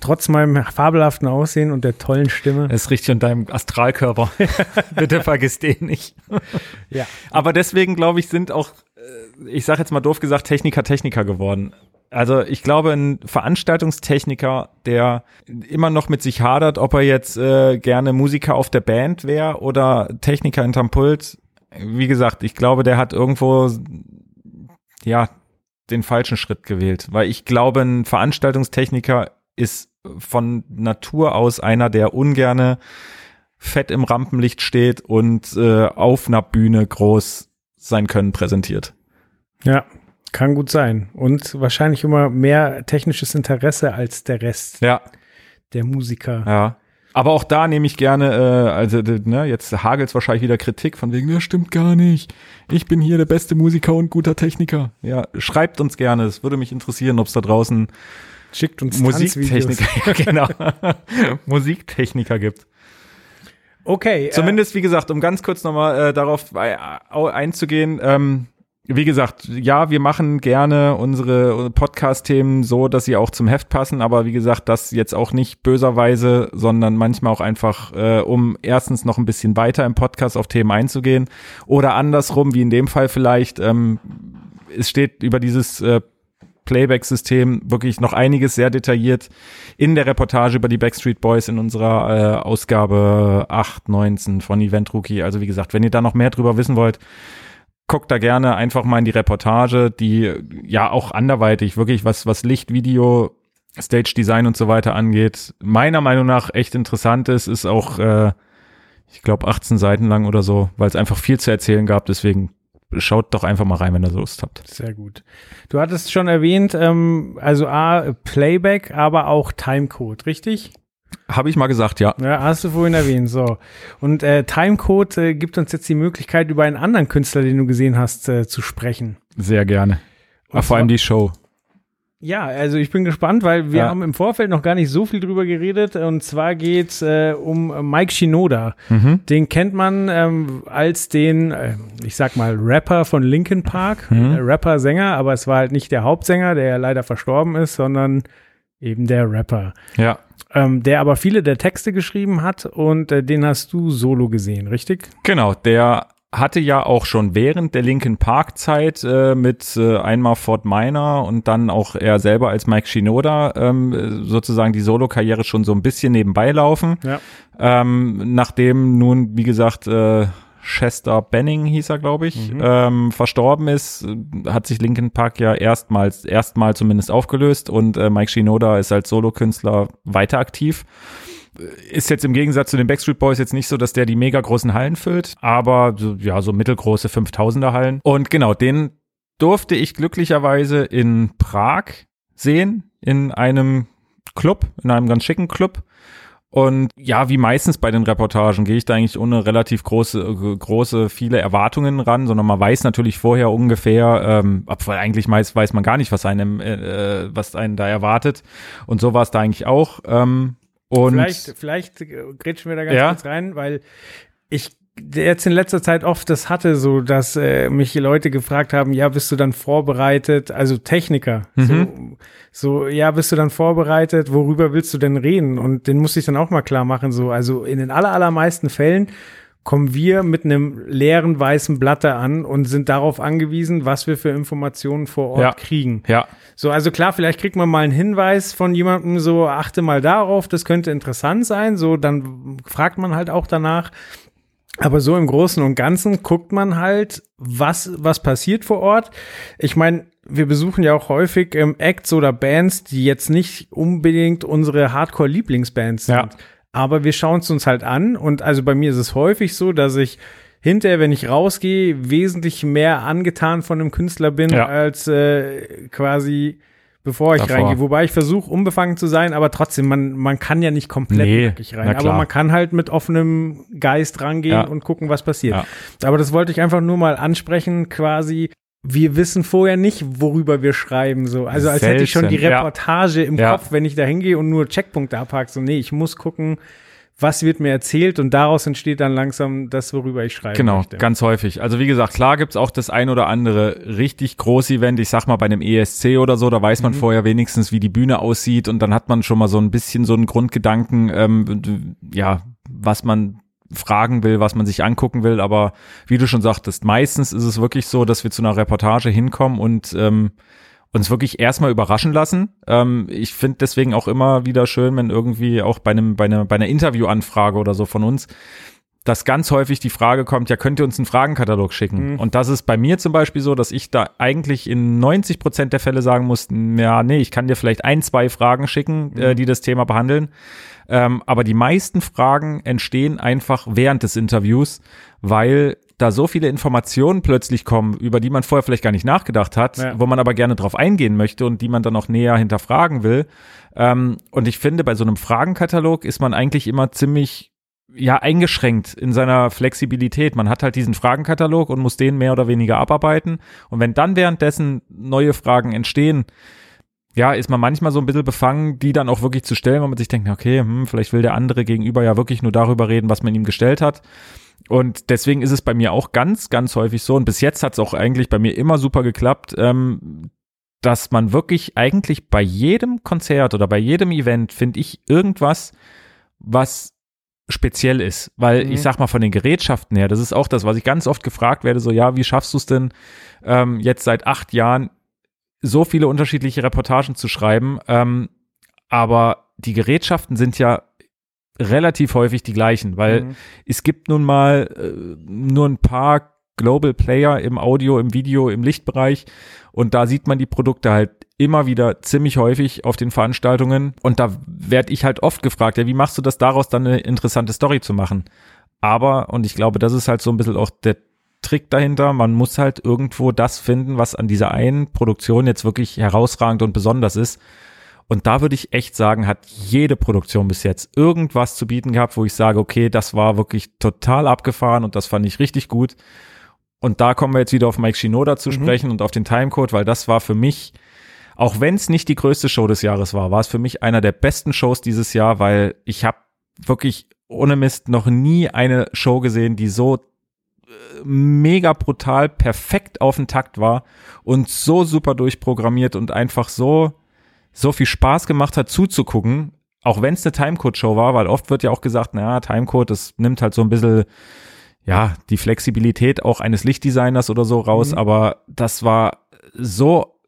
Trotz meinem fabelhaften Aussehen und der tollen Stimme. Es riecht in deinem Astralkörper. <laughs> Bitte vergiss den nicht. Ja. Aber deswegen, glaube ich, sind auch, äh, ich sage jetzt mal doof gesagt, Techniker Techniker geworden. Also ich glaube, ein Veranstaltungstechniker, der immer noch mit sich hadert, ob er jetzt äh, gerne Musiker auf der Band wäre oder Techniker hinterm Pult. Wie gesagt, ich glaube, der hat irgendwo ja den falschen Schritt gewählt, weil ich glaube, ein Veranstaltungstechniker ist von Natur aus einer, der ungerne fett im Rampenlicht steht und äh, auf einer Bühne groß sein Können präsentiert. Ja, kann gut sein. Und wahrscheinlich immer mehr technisches Interesse als der Rest Ja, der Musiker. ja. Aber auch da nehme ich gerne, äh, also ne, jetzt hagelt's wahrscheinlich wieder Kritik von wegen, das stimmt gar nicht. Ich bin hier der beste Musiker und guter Techniker. Ja, schreibt uns gerne. Es würde mich interessieren, ob es da draußen Schickt uns. Musiktechniker, <laughs> genau, <laughs> Musiktechniker gibt. Okay. Zumindest, wie gesagt, um ganz kurz nochmal äh, darauf äh, einzugehen, ähm, wie gesagt, ja, wir machen gerne unsere Podcast-Themen so, dass sie auch zum Heft passen, aber wie gesagt, das jetzt auch nicht böserweise, sondern manchmal auch einfach, äh, um erstens noch ein bisschen weiter im Podcast auf Themen einzugehen oder andersrum, wie in dem Fall vielleicht, ähm, es steht über dieses äh, Playback-System wirklich noch einiges sehr detailliert in der Reportage über die Backstreet Boys in unserer äh, Ausgabe 8, 19 von Event Rookie. Also wie gesagt, wenn ihr da noch mehr drüber wissen wollt, guckt da gerne einfach mal in die Reportage, die ja auch anderweitig wirklich was, was Licht, Video, Stage Design und so weiter angeht, meiner Meinung nach echt interessant ist, ist auch, äh, ich glaube, 18 Seiten lang oder so, weil es einfach viel zu erzählen gab, deswegen schaut doch einfach mal rein, wenn ihr Lust habt. Sehr gut. Du hattest schon erwähnt, ähm, also A, Playback, aber auch Timecode, richtig? Habe ich mal gesagt, ja. Ja, hast du vorhin erwähnt, so. Und äh, Timecode äh, gibt uns jetzt die Möglichkeit, über einen anderen Künstler, den du gesehen hast, äh, zu sprechen. Sehr gerne. Und vor allem die Show. Ja, also ich bin gespannt, weil wir Ja. haben im Vorfeld noch gar nicht so viel drüber geredet. Und zwar geht's äh, um Mike Shinoda. Mhm. Den kennt man ähm, als den, äh, ich sag mal, Rapper von Linkin Park. Mhm. Äh, Rapper-Sänger, aber es war halt nicht der Hauptsänger, der ja leider verstorben ist, sondern eben der Rapper. Ja, Ähm, der aber viele der Texte geschrieben hat und äh, den hast du solo gesehen, richtig? genau. Der hatte ja auch schon während der Linkin Park Zeit äh, mit äh, einmal Fort Minor und dann auch er selber als Mike Shinoda ähm, äh, sozusagen die Solo-Karriere schon so ein bisschen nebenbei laufen. Ja. Ähm, nachdem nun, wie gesagt, äh, Chester Benning hieß er, glaube ich, Mhm. ähm, verstorben ist, hat sich Linkin Park ja erstmals, erstmal zumindest aufgelöst und äh, Mike Shinoda ist als Solokünstler weiter aktiv. Ist jetzt im Gegensatz zu den Backstreet Boys jetzt nicht so, dass der die mega großen Hallen füllt, aber ja, so mittelgroße 5000er Hallen. Und genau, den durfte ich glücklicherweise in Prag sehen, in einem Club, in einem ganz schicken Club. Und ja, wie meistens bei den Reportagen gehe ich da eigentlich ohne relativ große, äh, große, viele Erwartungen ran, sondern man weiß natürlich vorher ungefähr, ähm, obwohl eigentlich meist weiß man gar nicht, was einem, äh, was einen da erwartet. Und so war es da eigentlich auch. Ähm, und vielleicht, vielleicht äh, grätschen wir da ganz Ja. kurz rein, weil ich jetzt in letzter Zeit oft das hatte, so dass äh, mich Leute gefragt haben, ja, bist du dann vorbereitet, also Techniker, Mhm. so, so, ja, bist du dann vorbereitet, worüber willst du denn reden? Und den musste ich dann auch mal klar machen, so, also in den aller, allermeisten Fällen kommen wir mit einem leeren weißen Blatte an und sind darauf angewiesen, was wir für Informationen vor Ort Ja. kriegen. ja, So, also klar, vielleicht kriegt man mal einen Hinweis von jemandem, so achte mal darauf, das könnte interessant sein, so dann fragt man halt auch danach. Aber so im Großen und Ganzen guckt man halt, was, was passiert vor Ort. Ich meine, wir besuchen ja auch häufig ähm, Acts oder Bands, die jetzt nicht unbedingt unsere Hardcore-Lieblingsbands sind. Ja. Aber wir schauen es uns halt an und also bei mir ist es häufig so, dass ich hinterher, wenn ich rausgehe, wesentlich mehr angetan von einem Künstler bin, Ja. als äh, quasi bevor ich Davor. reingehe. Wobei ich versuche, unbefangen zu sein, aber trotzdem, man, man kann ja nicht komplett Nee, nackig rein. na Aber man kann halt mit offenem Geist rangehen Ja. und gucken, was passiert. Ja. Aber das wollte ich einfach nur mal ansprechen, quasi. Wir wissen vorher nicht, worüber wir schreiben, so. Also als hätte ich schon die Selten, ja. Reportage im. Kopf, wenn ich da hingehe und nur Checkpunkte abhake. So, nee, ich muss gucken, was wird mir erzählt und daraus entsteht dann langsam das, worüber ich schreiben Genau, möchte. ganz häufig. Also wie gesagt, klar gibt's auch das ein oder andere richtig große Event. Ich sag mal bei einem ESC oder so, da weiß Mhm. man vorher wenigstens, wie die Bühne aussieht und dann hat man schon mal so ein bisschen so einen Grundgedanken, ähm, ja, was man fragen will, was man sich angucken will. Aber wie du schon sagtest, meistens ist es wirklich so, dass wir zu einer Reportage hinkommen und ähm, uns wirklich erstmal überraschen lassen. Ähm, ich finde deswegen auch immer wieder schön, wenn irgendwie auch bei einem, bei einer, bei einer Interviewanfrage oder so von uns, dass ganz häufig die Frage kommt, ja, könnt ihr uns einen Fragenkatalog schicken? Mhm. Und das ist bei mir zum Beispiel so, dass ich da eigentlich in 90 Prozent der Fälle sagen muss, ja, nee, ich kann dir vielleicht ein, zwei Fragen schicken, äh, die das Thema behandeln. Ähm, aber die meisten Fragen entstehen einfach während des Interviews, weil da so viele Informationen plötzlich kommen, über die man vorher vielleicht gar nicht nachgedacht hat, Ja. wo man aber gerne drauf eingehen möchte und die man dann auch näher hinterfragen will. Ähm, und ich finde, bei so einem Fragenkatalog ist man eigentlich immer ziemlich ja eingeschränkt in seiner Flexibilität. Man hat halt diesen Fragenkatalog und muss den mehr oder weniger abarbeiten. Und wenn dann währenddessen neue Fragen entstehen, ja, ist man manchmal so ein bisschen befangen, die dann auch wirklich zu stellen, weil man sich denkt, okay, hm, vielleicht will der andere gegenüber ja wirklich nur darüber reden, was man ihm gestellt hat. Und deswegen ist es bei mir auch ganz, ganz häufig so, und bis jetzt hat es auch eigentlich bei mir immer super geklappt, ähm, dass man wirklich eigentlich bei jedem Konzert oder bei jedem Event, finde ich, irgendwas, was speziell ist. Weil Mhm. ich sag mal von den Gerätschaften her, das ist auch das, was ich ganz oft gefragt werde, so ja, wie schaffst du es denn ähm, jetzt seit acht Jahren so viele unterschiedliche Reportagen zu schreiben? Ähm, aber die Gerätschaften sind ja relativ häufig die gleichen, weil Mhm. es gibt nun mal äh, nur ein paar Global Player im Audio, im Video, im Lichtbereich und da sieht man die Produkte halt immer wieder ziemlich häufig auf den Veranstaltungen und da werde ich halt oft gefragt, ja, wie machst du das daraus dann eine interessante Story zu machen? Aber, und ich glaube, das ist halt so ein bisschen auch der Trick dahinter, man muss halt irgendwo das finden, was an dieser einen Produktion jetzt wirklich herausragend und besonders ist. Und da würde ich echt sagen, hat jede Produktion bis jetzt irgendwas zu bieten gehabt, wo ich sage, okay, das war wirklich total abgefahren und das fand ich richtig gut. Und da kommen wir jetzt wieder auf Mike Shinoda zu Mhm. sprechen und auf den Timecode, weil das war für mich, auch wenn es nicht die größte Show des Jahres war, war es für mich einer der besten Shows dieses Jahr, weil ich habe wirklich ohne Mist noch nie eine Show gesehen, die so äh, mega brutal perfekt auf den Takt war und so super durchprogrammiert und einfach so so viel Spaß gemacht hat zuzugucken, auch wenn es eine Timecode-Show war, weil oft wird ja auch gesagt, naja, Timecode, das nimmt halt so ein bisschen, ja, die Flexibilität auch eines Lichtdesigners oder so raus, Mhm. aber das war so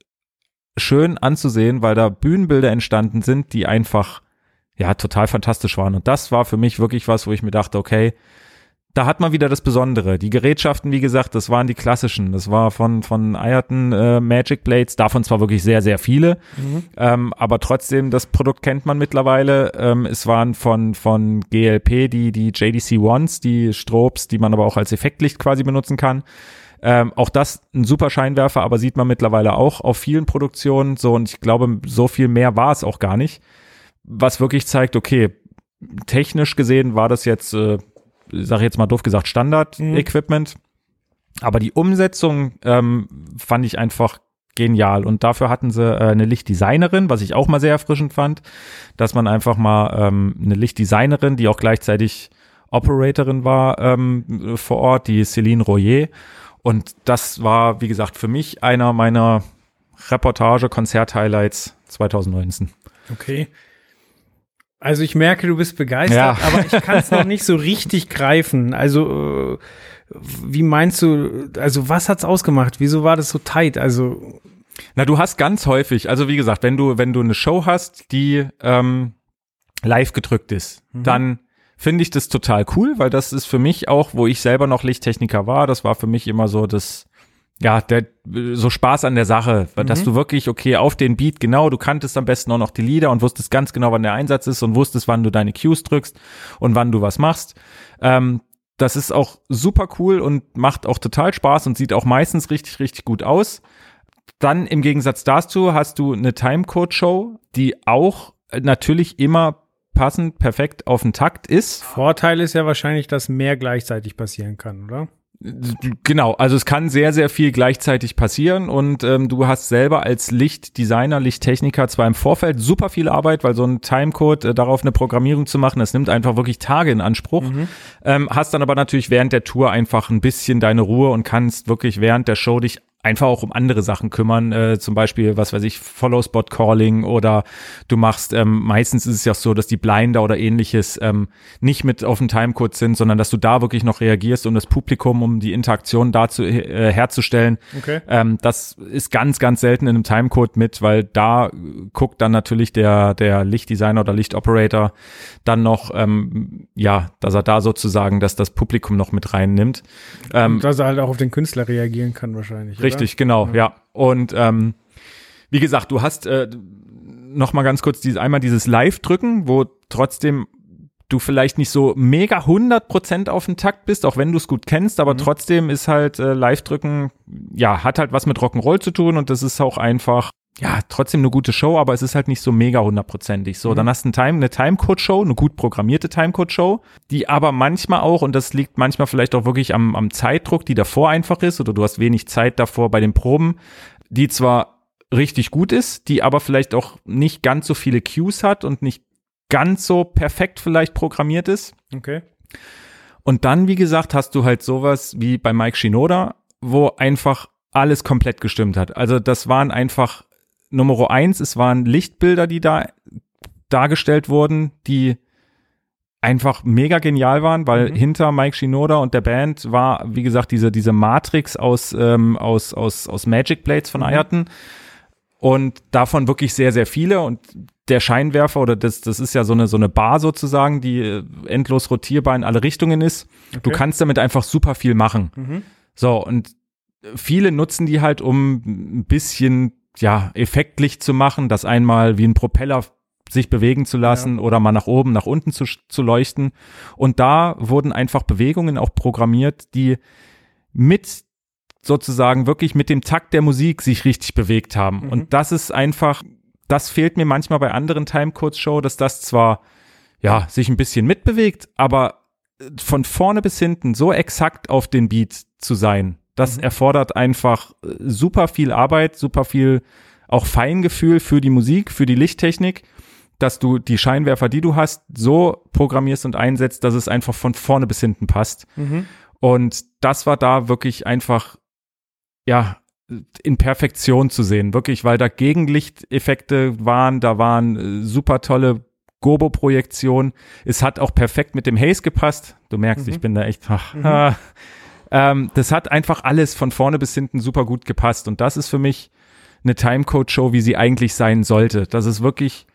schön anzusehen, weil da Bühnenbilder entstanden sind, die einfach, ja, total fantastisch waren. Und das war für mich wirklich was, wo ich mir dachte, okay, da hat man wieder das Besondere. Die Gerätschaften, wie gesagt, das waren die klassischen. Das war von, von Eierton äh, Magic Blades, davon zwar wirklich sehr, sehr viele, Mhm. ähm, aber trotzdem, das Produkt kennt man mittlerweile. Ähm, es waren von, von GLP die, die JDC Ones, die Strobes, die man aber auch als Effektlicht quasi benutzen kann. Ähm, auch das ein super Scheinwerfer, aber sieht man mittlerweile auch auf vielen Produktionen so und ich glaube, so viel mehr war es auch gar nicht. Was wirklich zeigt, okay, technisch gesehen war das jetzt, äh, sag ich jetzt mal doof gesagt, Standard-Equipment. Aber die Umsetzung ähm, fand ich einfach genial. Und dafür hatten sie äh, eine Lichtdesignerin, was ich auch mal sehr erfrischend fand, dass man einfach mal ähm, eine Lichtdesignerin, die auch gleichzeitig Operatorin war ähm, vor Ort, die Céline Royer. Und das war, wie gesagt, für mich einer meiner Reportage-Konzert-Highlights 2019. Okay. Also ich merke, du bist begeistert, Ja. aber ich kann es noch nicht so richtig greifen. Also äh, wie meinst du, also was hat's ausgemacht? Wieso war das so tight? Also Na, du hast ganz häufig, also wie gesagt, wenn du, wenn du eine Show hast, die ähm, live gedrückt ist, dann finde ich das total cool, weil das ist für mich auch, wo ich selber noch Lichttechniker war, das war für mich immer so das, ja, der, so Spaß an der Sache, weil dass du wirklich, okay, auf den Beat, genau, du kanntest am besten auch noch die Lieder und wusstest ganz genau, wann der Einsatz ist und wusstest, wann du deine Cues drückst und wann du was machst. Ähm, das ist auch super cool und macht auch total Spaß und sieht auch meistens richtig, richtig gut aus. Dann im Gegensatz dazu hast du eine Timecode-Show, die auch natürlich immer passend, perfekt auf den Takt ist. Vorteil ist ja wahrscheinlich, dass mehr gleichzeitig passieren kann, oder? Genau, also es kann sehr, sehr viel gleichzeitig passieren und ähm, du hast selber als Lichtdesigner, Lichttechniker zwar im Vorfeld super viel Arbeit, weil so ein Timecode äh, darauf eine Programmierung zu machen, das nimmt einfach wirklich Tage in Anspruch. Ähm, hast dann aber natürlich während der Tour einfach ein bisschen deine Ruhe und kannst wirklich während der Show dich einfach auch um andere Sachen kümmern, äh, zum Beispiel, was weiß ich, Follow-Spot-Calling oder du machst, ähm, meistens ist es ja so, dass die Blinder oder ähnliches ähm, nicht mit auf dem Timecode sind, sondern dass du da wirklich noch reagierst, um das Publikum, um die Interaktion dazu äh, herzustellen. Okay. Ähm, das ist ganz, ganz selten in einem Timecode mit, weil da guckt dann natürlich der, der Lichtdesigner oder Lichtoperator dann noch, ähm, ja, dass er da sozusagen, dass das Publikum noch mit reinnimmt. Ähm, dass er halt auch auf den Künstler reagieren kann wahrscheinlich. oder? Richtig, genau, ja. Und ähm, wie gesagt, du hast äh, noch mal ganz kurz dieses, einmal dieses Live-Drücken, wo trotzdem du vielleicht nicht so mega 100% auf den Takt bist, auch wenn du es gut kennst, aber trotzdem ist halt äh, Live-Drücken, ja, hat halt was mit Rock'n'Roll zu tun und das ist auch einfach, ja, trotzdem eine gute Show, aber es ist halt nicht so mega hundertprozentig. So, dann hast du ein Time, eine Timecode-Show, eine gut programmierte Timecode-Show, die aber manchmal auch, und das liegt manchmal vielleicht auch wirklich am, am Zeitdruck, die davor einfach ist, oder du hast wenig Zeit davor bei den Proben, die zwar richtig gut ist, die aber vielleicht auch nicht ganz so viele Cues hat und nicht ganz so perfekt vielleicht programmiert ist. Okay. Und dann, wie gesagt, hast du halt sowas wie bei Mike Shinoda, wo einfach alles komplett gestimmt hat. Also das waren einfach Nummer eins, es waren Lichtbilder, die da dargestellt wurden, die einfach mega genial waren, weil Mhm. hinter Mike Shinoda und der Band war, wie gesagt, diese, diese Matrix aus, ähm, aus, aus, aus Magic Blades von Mhm. Ayrton und davon wirklich sehr, sehr viele und der Scheinwerfer oder das, das ist ja so eine, so eine Bar sozusagen, die äh, endlos rotierbar in alle Richtungen ist. Du Okay. kannst damit einfach super viel machen. Mhm. So, und viele nutzen die halt, um ein bisschen, ja, Effektlicht zu machen, das einmal wie ein Propeller sich bewegen zu lassen oder mal nach oben, nach unten zu, zu leuchten. Und da wurden einfach Bewegungen auch programmiert, die mit sozusagen wirklich mit dem Takt der Musik sich richtig bewegt haben. Mhm. Und das ist einfach, das fehlt mir manchmal bei anderen Timecodes-Show, dass das zwar, ja, sich ein bisschen mitbewegt, aber äh, von vorne bis hinten so exakt auf den Beat zu sein, das erfordert einfach äh, super viel Arbeit, super viel auch Feingefühl für die Musik, für die Lichttechnik, dass du die Scheinwerfer, die du hast, so programmierst und einsetzt, dass es einfach von vorne bis hinten passt. Mhm. Und das war da wirklich einfach, ja, in Perfektion zu sehen, wirklich, weil da Gegenlichteffekte waren, da waren äh, super tolle Gobo-Projektionen. Es hat auch perfekt mit dem Haze gepasst. Du merkst, Mhm. ich bin da echt, ach, ah. <laughs> ähm, das hat einfach alles von vorne bis hinten super gut gepasst. Und das ist für mich eine Timecode-Show, wie sie eigentlich sein sollte. Dass es wirklich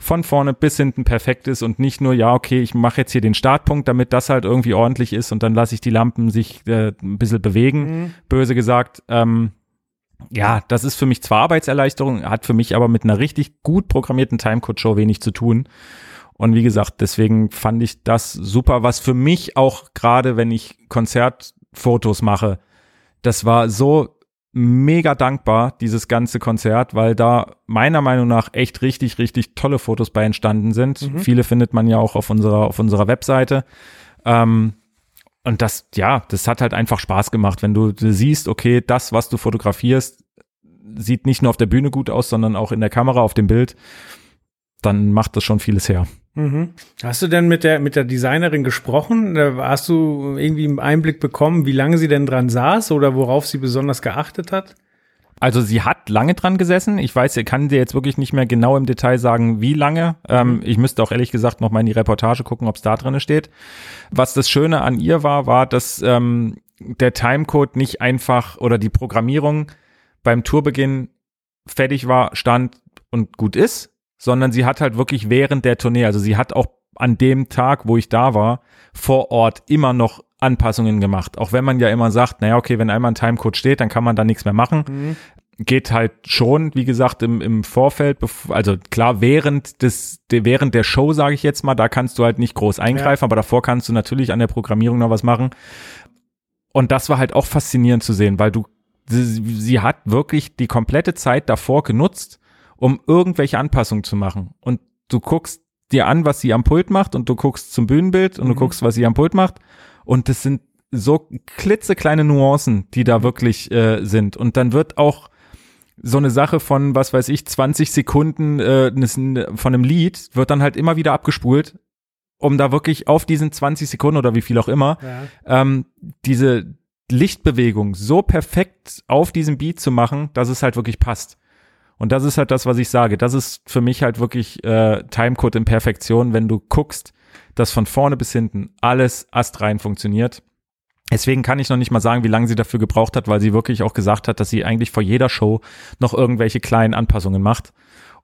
von vorne bis hinten perfekt ist und nicht nur, ja, okay, ich mache jetzt hier den Startpunkt, damit das halt irgendwie ordentlich ist und dann lasse ich die Lampen sich äh, ein bisschen bewegen, Mhm. böse gesagt. Ähm, ja, das ist für mich zwar Arbeitserleichterung, hat für mich aber mit einer richtig gut programmierten Timecode-Show wenig zu tun. Und wie gesagt, deswegen fand ich das super, was für mich auch gerade, wenn ich Konzertfotos mache, das war so mega dankbar, dieses ganze Konzert, weil da meiner Meinung nach echt richtig, richtig tolle Fotos bei entstanden sind. Mhm. Viele findet man ja auch auf unserer, auf unserer Webseite. Ähm, und das, ja, das hat halt einfach Spaß gemacht, wenn du siehst, okay, das, was du fotografierst, sieht nicht nur auf der Bühne gut aus, sondern auch in der Kamera, auf dem Bild, dann macht das schon vieles her. Mhm. Hast du denn mit der, mit der Designerin gesprochen? Hast du irgendwie einen Einblick bekommen, wie lange sie denn dran saß oder worauf sie besonders geachtet hat? Also sie hat lange dran gesessen. Ich weiß, ich kann dir jetzt wirklich nicht mehr genau im Detail sagen, wie lange. Ähm, ich müsste auch ehrlich gesagt noch mal in die Reportage gucken, ob es da drin steht. Was das Schöne an ihr war, war, dass ähm, der Timecode nicht einfach oder die Programmierung beim Tourbeginn fertig war, stand und gut ist, sondern sie hat halt wirklich während der Tournee, also sie hat auch an dem Tag, wo ich da war, vor Ort immer noch Anpassungen gemacht. Auch wenn man ja immer sagt, naja, okay, wenn einmal ein Timecode steht, dann kann man da nichts mehr machen. Geht halt schon, wie gesagt, im, im Vorfeld, also klar, während des, de, während der Show, sage ich jetzt mal, da kannst du halt nicht groß eingreifen, aber davor kannst du natürlich an der Programmierung noch was machen. Und das war halt auch faszinierend zu sehen, weil du, sie, sie hat wirklich die komplette Zeit davor genutzt, um irgendwelche Anpassungen zu machen. Und du guckst dir an, was sie am Pult macht und du guckst zum Bühnenbild und du Mhm. guckst, was sie am Pult macht. Und das sind so klitzekleine Nuancen, die da wirklich äh, sind. Und dann wird auch so eine Sache von, was weiß ich, 20 Sekunden äh, von einem Lied wird dann halt immer wieder abgespult, um da wirklich auf diesen 20 Sekunden oder wie viel auch immer Ja. ähm, diese Lichtbewegung so perfekt auf diesem Beat zu machen, dass es halt wirklich passt. Und das ist halt das, was ich sage. Das ist für mich halt wirklich äh, Timecode in Perfektion, wenn du guckst, dass von vorne bis hinten alles astrein funktioniert. Deswegen kann ich noch nicht mal sagen, wie lange sie dafür gebraucht hat, weil sie wirklich auch gesagt hat, dass sie eigentlich vor jeder Show noch irgendwelche kleinen Anpassungen macht,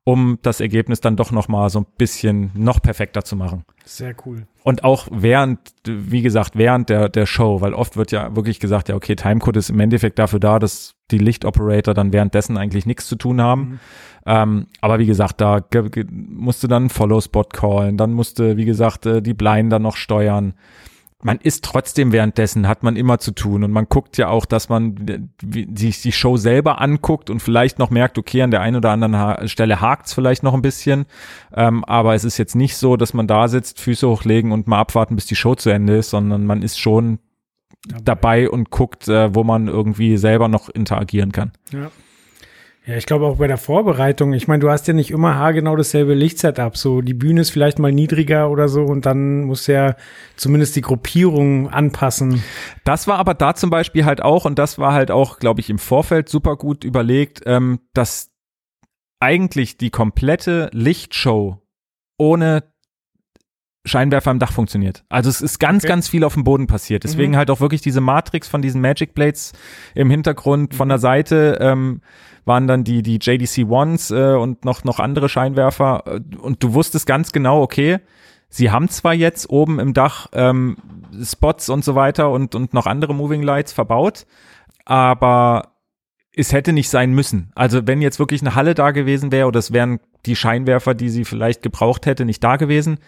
um das Ergebnis dann doch noch mal so ein bisschen noch perfekter zu machen. Sehr cool. Und auch während, wie gesagt, während der, der Show, weil oft wird ja wirklich gesagt, ja, okay, Timecode ist im Endeffekt dafür da, dass die Lichtoperator dann währenddessen eigentlich nichts zu tun haben. Mhm. Ähm, aber wie gesagt, da musste dann Follow-Spot callen, dann musste, wie gesagt, äh, die Blind dann noch steuern man ist trotzdem währenddessen, hat man immer zu tun. Und man guckt ja auch, dass man sich die Show selber anguckt und vielleicht noch merkt, okay, an der einen oder anderen ha Stelle hakt's vielleicht noch ein bisschen. Ähm, aber es ist jetzt nicht so, dass man da sitzt, Füße hochlegen und mal abwarten, bis die Show zu Ende ist, sondern man ist schon dabei, dabei und guckt, äh, wo man irgendwie selber noch interagieren kann. Ja. Ja, ich glaube auch bei der Vorbereitung. Ich meine, du hast ja nicht immer haargenau dasselbe Lichtsetup. So, die Bühne ist vielleicht mal niedriger oder so und dann muss ja zumindest die Gruppierung anpassen. Das war aber da zum Beispiel halt auch, und das war halt auch, glaube ich, im Vorfeld super gut überlegt, ähm, dass eigentlich die komplette Lichtshow ohne Scheinwerfer am Dach funktioniert. Also es ist ganz, okay. ganz viel auf dem Boden passiert. Deswegen mhm. halt auch wirklich diese Matrix von diesen Magic Blades im Hintergrund von der Seite ähm, waren dann die, die JDC Ones äh, und noch, noch andere Scheinwerfer. Und du wusstest ganz genau, okay, sie haben zwar jetzt oben im Dach ähm, Spots und so weiter und, und noch andere Moving Lights verbaut, aber es hätte nicht sein müssen. Also wenn jetzt wirklich eine Halle da gewesen wäre oder es wären die Scheinwerfer, die sie vielleicht gebraucht hätte, nicht da gewesen,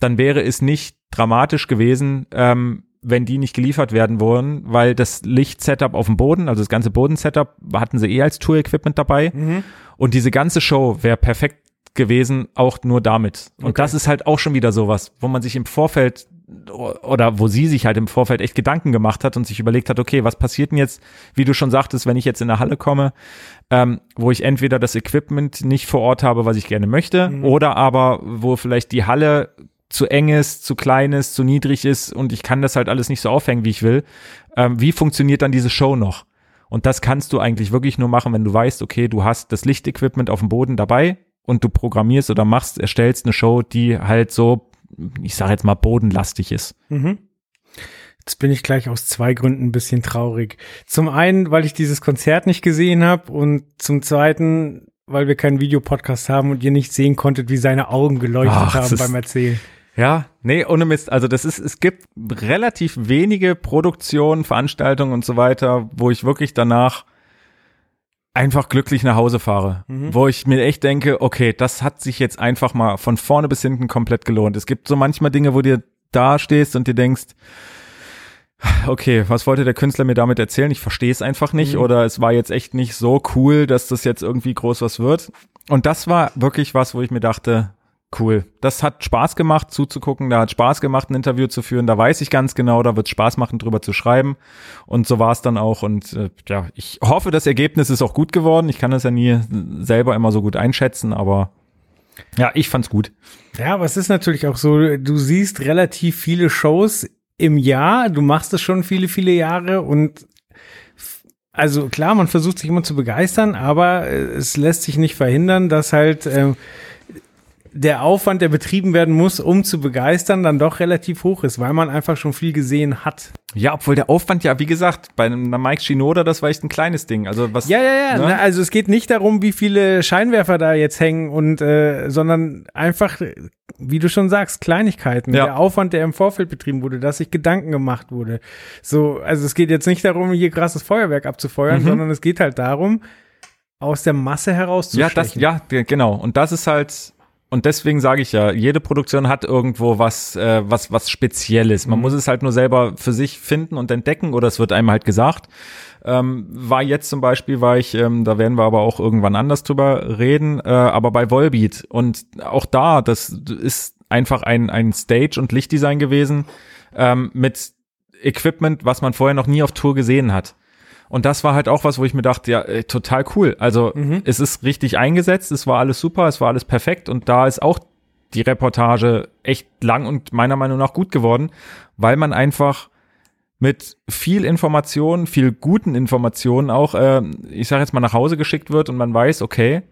dann wäre es nicht dramatisch gewesen, ähm, wenn die nicht geliefert werden wollen, weil das Licht-Setup auf dem Boden, also das ganze Boden-Setup, hatten sie eh als Tour-Equipment dabei. Mhm. Und diese ganze Show wäre perfekt gewesen, auch nur damit. Und okay. das ist halt auch schon wieder sowas, wo man sich im Vorfeld oder wo sie sich halt im Vorfeld echt Gedanken gemacht hat und sich überlegt hat, okay, was passiert denn jetzt, wie du schon sagtest, wenn ich jetzt in der Halle komme, ähm, wo ich entweder das Equipment nicht vor Ort habe, was ich gerne möchte, mhm. oder aber wo vielleicht die Halle zu eng ist, zu klein ist, zu niedrig ist und ich kann das halt alles nicht so aufhängen, wie ich will. Ähm, wie funktioniert dann diese Show noch? Und das kannst du eigentlich wirklich nur machen, wenn du weißt, okay, du hast das Lichtequipment auf dem Boden dabei und du programmierst oder machst, erstellst eine Show, die halt so ich sage jetzt mal, bodenlastig ist. Mhm. Jetzt bin ich gleich aus zwei Gründen ein bisschen traurig. Zum einen, weil ich dieses Konzert nicht gesehen habe und zum zweiten, weil wir keinen Videopodcast haben und ihr nicht sehen konntet, wie seine Augen geleuchtet Ach, haben beim Erzählen. Ja, nee, ohne Mist. Also das ist, es gibt relativ wenige Produktionen, Veranstaltungen und so weiter, wo ich wirklich danach einfach glücklich nach Hause fahre, mhm. wo ich mir echt denke, okay, das hat sich jetzt einfach mal von vorne bis hinten komplett gelohnt. Es gibt so manchmal Dinge, wo dir da stehst und dir denkst, okay, was wollte der Künstler mir damit erzählen? Ich verstehe es einfach nicht mhm. oder es war jetzt echt nicht so cool, dass das jetzt irgendwie groß was wird. Und das war wirklich was, wo ich mir dachte, Cool. Das hat Spaß gemacht zuzugucken, da hat Spaß gemacht, ein Interview zu führen, da weiß ich ganz genau, da wird Spaß machen, drüber zu schreiben. Und so war es dann auch. Und äh, ja, ich hoffe, das Ergebnis ist auch gut geworden. Ich kann das ja nie selber immer so gut einschätzen, aber ja, ich fand's gut. Ja, aber es ist natürlich auch so, du siehst relativ viele Shows im Jahr, du machst es schon viele, viele Jahre und also klar, man versucht sich immer zu begeistern, aber es lässt sich nicht verhindern, dass halt äh, der Aufwand, der betrieben werden muss, um zu begeistern, dann doch relativ hoch ist, weil man einfach schon viel gesehen hat. Ja, obwohl der Aufwand ja, wie gesagt, bei einem Mike Shinoda, das war echt ein kleines Ding. Also was? Ja, ja, ja. Ne? Also es geht nicht darum, wie viele Scheinwerfer da jetzt hängen und, äh, sondern einfach, wie du schon sagst, Kleinigkeiten. Ja. Der Aufwand, der im Vorfeld betrieben wurde, dass sich Gedanken gemacht wurde. So, also es geht jetzt nicht darum, hier krasses Feuerwerk abzufeuern, mhm. sondern es geht halt darum, aus der Masse herauszustechen. Ja, das, ja, genau. Und das ist halt, und deswegen sage ich ja, jede Produktion hat irgendwo was, äh, was, was Spezielles. Man mhm. muss es halt nur selber für sich finden und entdecken oder es wird einem halt gesagt. Ähm, war jetzt zum Beispiel, war ich, ähm, da werden wir aber auch irgendwann anders drüber reden, äh, aber bei Volbeat und auch da, das ist einfach ein, ein Stage- und Lichtdesign gewesen ähm, mit Equipment, was man vorher noch nie auf Tour gesehen hat. Und das war halt auch was, wo ich mir dachte, ja, ey, total cool. Also mhm. es ist richtig eingesetzt, es war alles super, es war alles perfekt und da ist auch die Reportage echt lang und meiner Meinung nach gut geworden, weil man einfach mit viel Information, viel guten Informationen auch, äh, ich sage jetzt mal, nach Hause geschickt wird und man weiß, okay,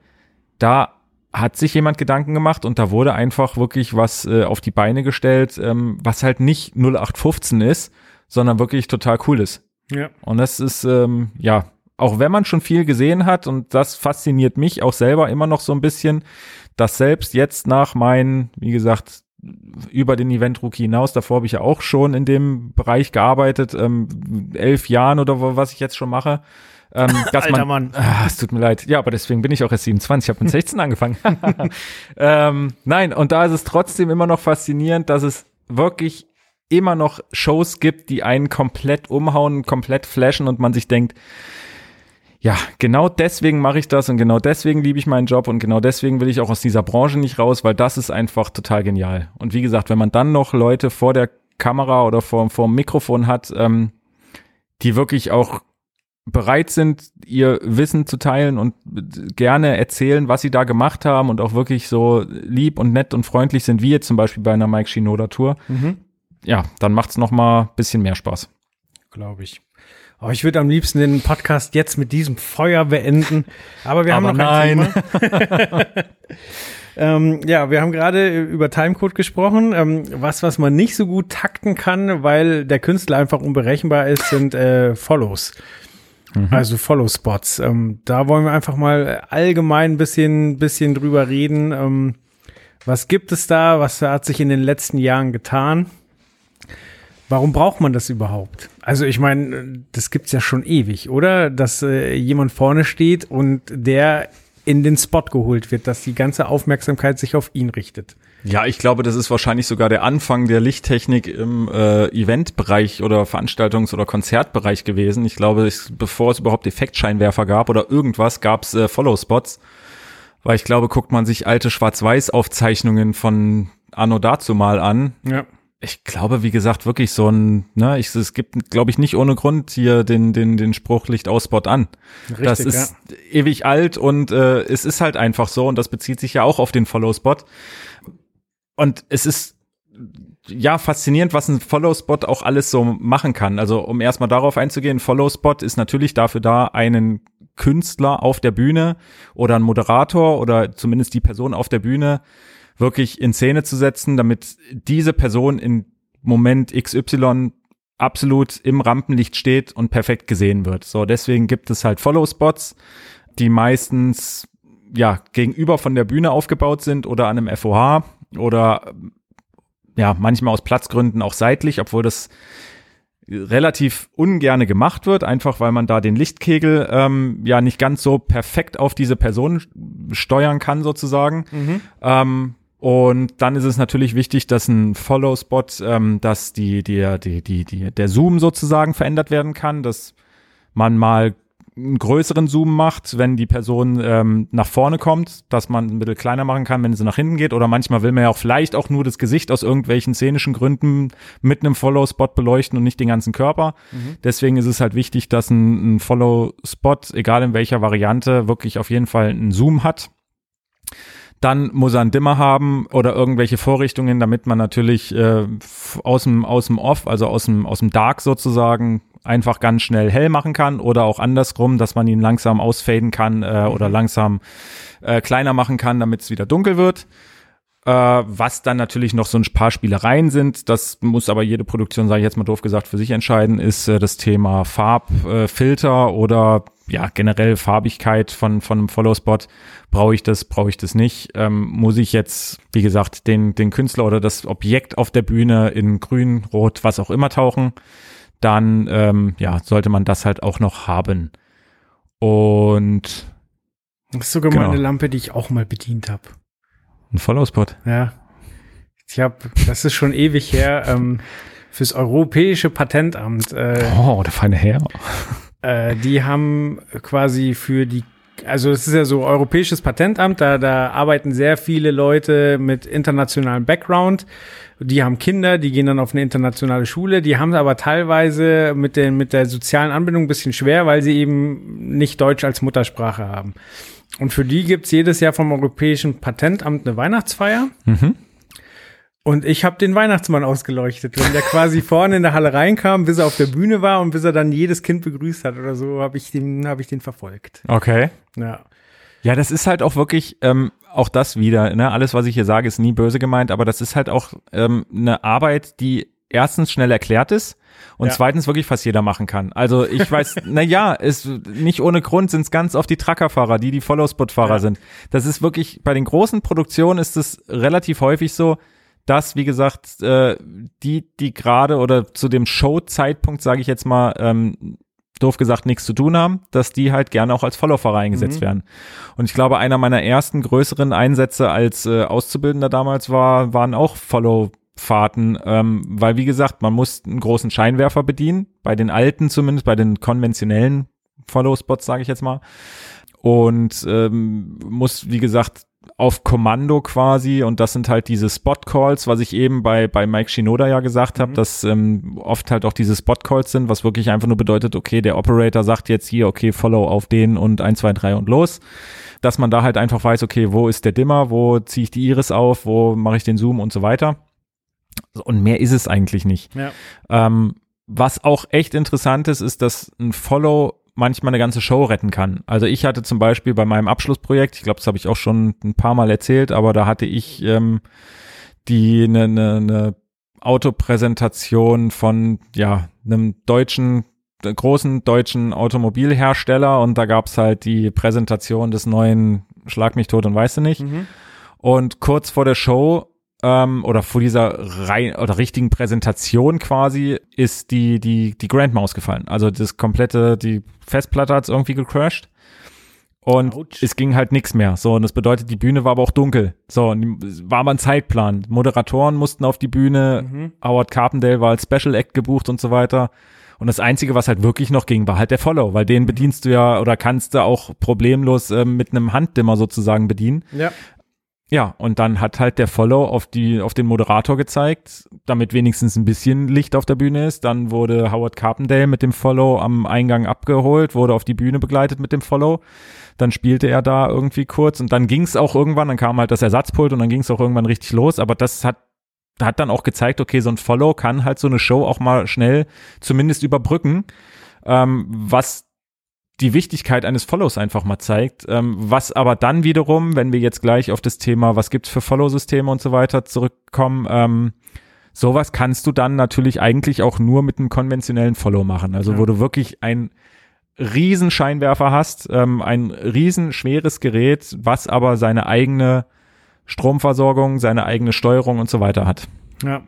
da hat sich jemand Gedanken gemacht und da wurde einfach wirklich was äh, auf die Beine gestellt, ähm, was halt nicht 0815 ist, sondern wirklich total cool ist. Ja. Und das ist, ähm, ja, auch wenn man schon viel gesehen hat und das fasziniert mich auch selber immer noch so ein bisschen, dass selbst jetzt nach meinen, wie gesagt, über den Event Rookie hinaus, davor habe ich ja auch schon in dem Bereich gearbeitet, ähm, elf Jahren oder was ich jetzt schon mache. Ähm, <laughs> dass Alter man, Mann. Ah, es tut mir leid. Ja, aber deswegen bin ich auch erst 27. Ich habe mit 16 angefangen. <laughs> ähm, nein, und da ist es trotzdem immer noch faszinierend, dass es wirklich immer noch Shows gibt, die einen komplett umhauen, komplett flashen und man sich denkt, ja, genau deswegen mache ich das und genau deswegen liebe ich meinen Job und genau deswegen will ich auch aus dieser Branche nicht raus, weil das ist einfach total genial. Und wie gesagt, wenn man dann noch Leute vor der Kamera oder vor, vor dem Mikrofon hat, ähm, die wirklich auch bereit sind, ihr Wissen zu teilen und gerne erzählen, was sie da gemacht haben und auch wirklich so lieb und nett und freundlich sind, wie jetzt zum Beispiel bei einer Mike Shinoda Tour, Mhm. Ja, dann macht's noch mal ein bisschen mehr Spaß. Glaube ich. Aber ich würde am liebsten den Podcast jetzt mit diesem Feuer beenden. Aber wir haben Aber noch ein nein. Thema. <laughs> ähm, ja, wir haben gerade über Timecode gesprochen. Ähm, was, was man nicht so gut takten kann, weil der Künstler einfach unberechenbar ist, sind äh, Follows. Also Follow-Spots. Ähm, da wollen wir einfach mal allgemein ein bisschen, bisschen drüber reden. Ähm, was gibt es da? Was hat sich in den letzten Jahren getan? Warum braucht man das überhaupt? Also ich meine, das gibt's ja schon ewig, oder? Dass äh, jemand vorne steht und der in den Spot geholt wird, dass die ganze Aufmerksamkeit sich auf ihn richtet. Ja, ich glaube, das ist wahrscheinlich sogar der Anfang der Lichttechnik im äh, Eventbereich oder Veranstaltungs- oder Konzertbereich gewesen. Ich glaube, es, bevor es überhaupt Effektscheinwerfer gab oder irgendwas, gab es äh, Follow-Spots. Weil ich glaube, guckt man sich alte Schwarz-Weiß-Aufzeichnungen von Anno dazu mal an. Ja. Ich glaube, wie gesagt, wirklich so ein, ne, ich, es gibt, glaube ich, nicht ohne Grund hier den, den, den Spruch Licht aus Spot an. Richtig, das ist ewig alt und äh, es ist halt einfach so und das bezieht sich ja auch auf den Follow-Spot. Und es ist ja faszinierend, was ein Follow-Spot auch alles so machen kann. Also um erstmal darauf einzugehen, Follow-Spot ist natürlich dafür da, einen Künstler auf der Bühne oder ein Moderator oder zumindest die Person auf der Bühne wirklich in Szene zu setzen, damit diese Person in Moment XY absolut im Rampenlicht steht und perfekt gesehen wird. So, deswegen gibt es halt Follow-Spots, die meistens ja gegenüber von der Bühne aufgebaut sind oder an einem FOH oder ja, manchmal aus Platzgründen auch seitlich, obwohl das relativ ungerne gemacht wird, einfach weil man da den Lichtkegel ähm, ja nicht ganz so perfekt auf diese Person steuern kann sozusagen. Ähm, und dann ist es natürlich wichtig, dass ein Follow-Spot, ähm, dass die, die, die, die, die, der Zoom sozusagen verändert werden kann, dass man mal einen größeren Zoom macht, wenn die Person ähm, nach vorne kommt, dass man ein bisschen kleiner machen kann, wenn sie nach hinten geht. Oder manchmal will man ja auch vielleicht auch nur das Gesicht aus irgendwelchen szenischen Gründen mit einem Follow-Spot beleuchten und nicht den ganzen Körper. Deswegen ist es halt wichtig, dass ein, ein Follow-Spot, egal in welcher Variante, wirklich auf jeden Fall einen Zoom hat. Dann muss er einen Dimmer haben oder irgendwelche Vorrichtungen, damit man natürlich äh, aus dem aus dem Off, also aus dem aus dem Dark sozusagen einfach ganz schnell hell machen kann oder auch andersrum, dass man ihn langsam ausfaden kann äh, oder langsam äh, kleiner machen kann, damit es wieder dunkel wird. Äh, was dann natürlich noch so ein paar Spielereien sind, das muss aber jede Produktion, sage ich jetzt mal doof gesagt, für sich entscheiden, ist äh, das Thema Farbfilter äh, oder ja generell Farbigkeit von von einem Follow-Spot. Brauche ich das, brauche ich das nicht? Ähm, muss ich jetzt, wie gesagt, den den Künstler oder das Objekt auf der Bühne in Grün, Rot, was auch immer tauchen? Dann ähm, ja sollte man das halt auch noch haben. Und Das ist sogar Genau. mal eine Lampe, die ich auch mal bedient habe. Ein Follow-Spot. Ja. Ich habe, das ist schon ewig her, ähm, fürs Europäische Patentamt. Äh, Oh, der feine Herr. Äh, die haben quasi für die, also es ist ja so Europäisches Patentamt, da, da arbeiten sehr viele Leute mit internationalem Background. Die haben Kinder, die gehen dann auf eine internationale Schule, die haben es aber teilweise mit, den, mit der sozialen Anbindung ein bisschen schwer, weil sie eben nicht Deutsch als Muttersprache haben. Und für die gibt's jedes Jahr vom Europäischen Patentamt eine Weihnachtsfeier. Und ich habe den Weihnachtsmann ausgeleuchtet. Wenn der quasi <laughs> vorne in der Halle reinkam, bis er auf der Bühne war und bis er dann jedes Kind begrüßt hat oder so, habe ich den, habe ich den verfolgt. Okay. Ja. Ja, das ist halt auch wirklich, ähm, auch das wieder, ne, alles, was ich hier sage, ist nie böse gemeint, aber das ist halt auch ähm, eine Arbeit, die erstens schnell erklärt ist und Ja. zweitens wirklich fast jeder machen kann. Also ich weiß, <laughs> na ja, ist nicht ohne Grund sind es ganz oft die Truckerfahrer, die die Follow-Spot-Fahrer Ja. sind. Das ist wirklich bei den großen Produktionen ist es relativ häufig so, dass wie gesagt äh, die die gerade oder zu dem Show-Zeitpunkt sage ich jetzt mal ähm, doof gesagt nichts zu tun haben, dass die halt gerne auch als Follow-Fahrer eingesetzt Mhm. werden. Und ich glaube, einer meiner ersten größeren Einsätze als äh, Auszubildender damals war, waren auch Follow-Fahrten, ähm, weil wie gesagt, man muss einen großen Scheinwerfer bedienen, bei den alten zumindest, bei den konventionellen Follow-Spots, sage ich jetzt mal. Und ähm, muss, wie gesagt, auf Kommando quasi und das sind halt diese Spot-Calls, was ich eben bei, bei Mike Shinoda ja gesagt habe, Mhm. dass ähm, oft halt auch diese Spot-Calls sind, was wirklich einfach nur bedeutet, okay, der Operator sagt jetzt hier, okay, Follow auf den und 1, 2, 3 und los. Dass man da halt einfach weiß, okay, wo ist der Dimmer, wo ziehe ich die Iris auf, wo mache ich den Zoom und so weiter. Und mehr ist es eigentlich nicht. Ja. Ähm, was auch echt interessant ist, ist, dass ein Follow manchmal eine ganze Show retten kann. Also ich hatte zum Beispiel bei meinem Abschlussprojekt, ich glaube, das habe ich auch schon ein paar Mal erzählt, aber da hatte ich ähm, die eine, eine, eine Autopräsentation von ja einem deutschen großen deutschen Automobilhersteller und da gab's halt die Präsentation des neuen Schlag mich tot und weißt du nicht. Mhm. Und kurz vor der Show ähm, oder vor dieser rein oder richtigen Präsentation quasi ist die die die Grandma ausgefallen. Also das komplette die Festplatte hat's irgendwie gecrashed. Und Autsch. es ging halt nichts mehr. So, und das bedeutet, die Bühne war aber auch dunkel. So, und war aber ein Zeitplan. Moderatoren mussten auf die Bühne, Mhm. Howard Carpendale war als Special Act gebucht und so weiter. Und das Einzige, was halt wirklich noch ging, war halt der Follow, weil den bedienst du ja oder kannst du auch problemlos ähm, mit einem Handdimmer sozusagen bedienen. Ja. Ja, und dann hat halt der Follow auf die, auf den Moderator gezeigt, damit wenigstens ein bisschen Licht auf der Bühne ist. Dann wurde Howard Carpendale mit dem Follow am Eingang abgeholt, wurde auf die Bühne begleitet mit dem Follow. Dann spielte er da irgendwie kurz und dann ging es auch irgendwann, dann kam halt das Ersatzpult und dann ging es auch irgendwann richtig los. Aber das hat, hat dann auch gezeigt, okay, so ein Follow kann halt so eine Show auch mal schnell zumindest überbrücken, ähm, was die Wichtigkeit eines Follows einfach mal zeigt, ähm, was aber dann wiederum, wenn wir jetzt gleich auf das Thema, was gibt's für Follow-Systeme und so weiter zurückkommen, ähm, sowas kannst du dann natürlich eigentlich auch nur mit einem konventionellen Follow machen. Also Ja. wo du wirklich ein riesen Scheinwerfer hast, ähm, ein riesen schweres Gerät, was aber seine eigene Stromversorgung, seine eigene Steuerung und so weiter hat. Ja.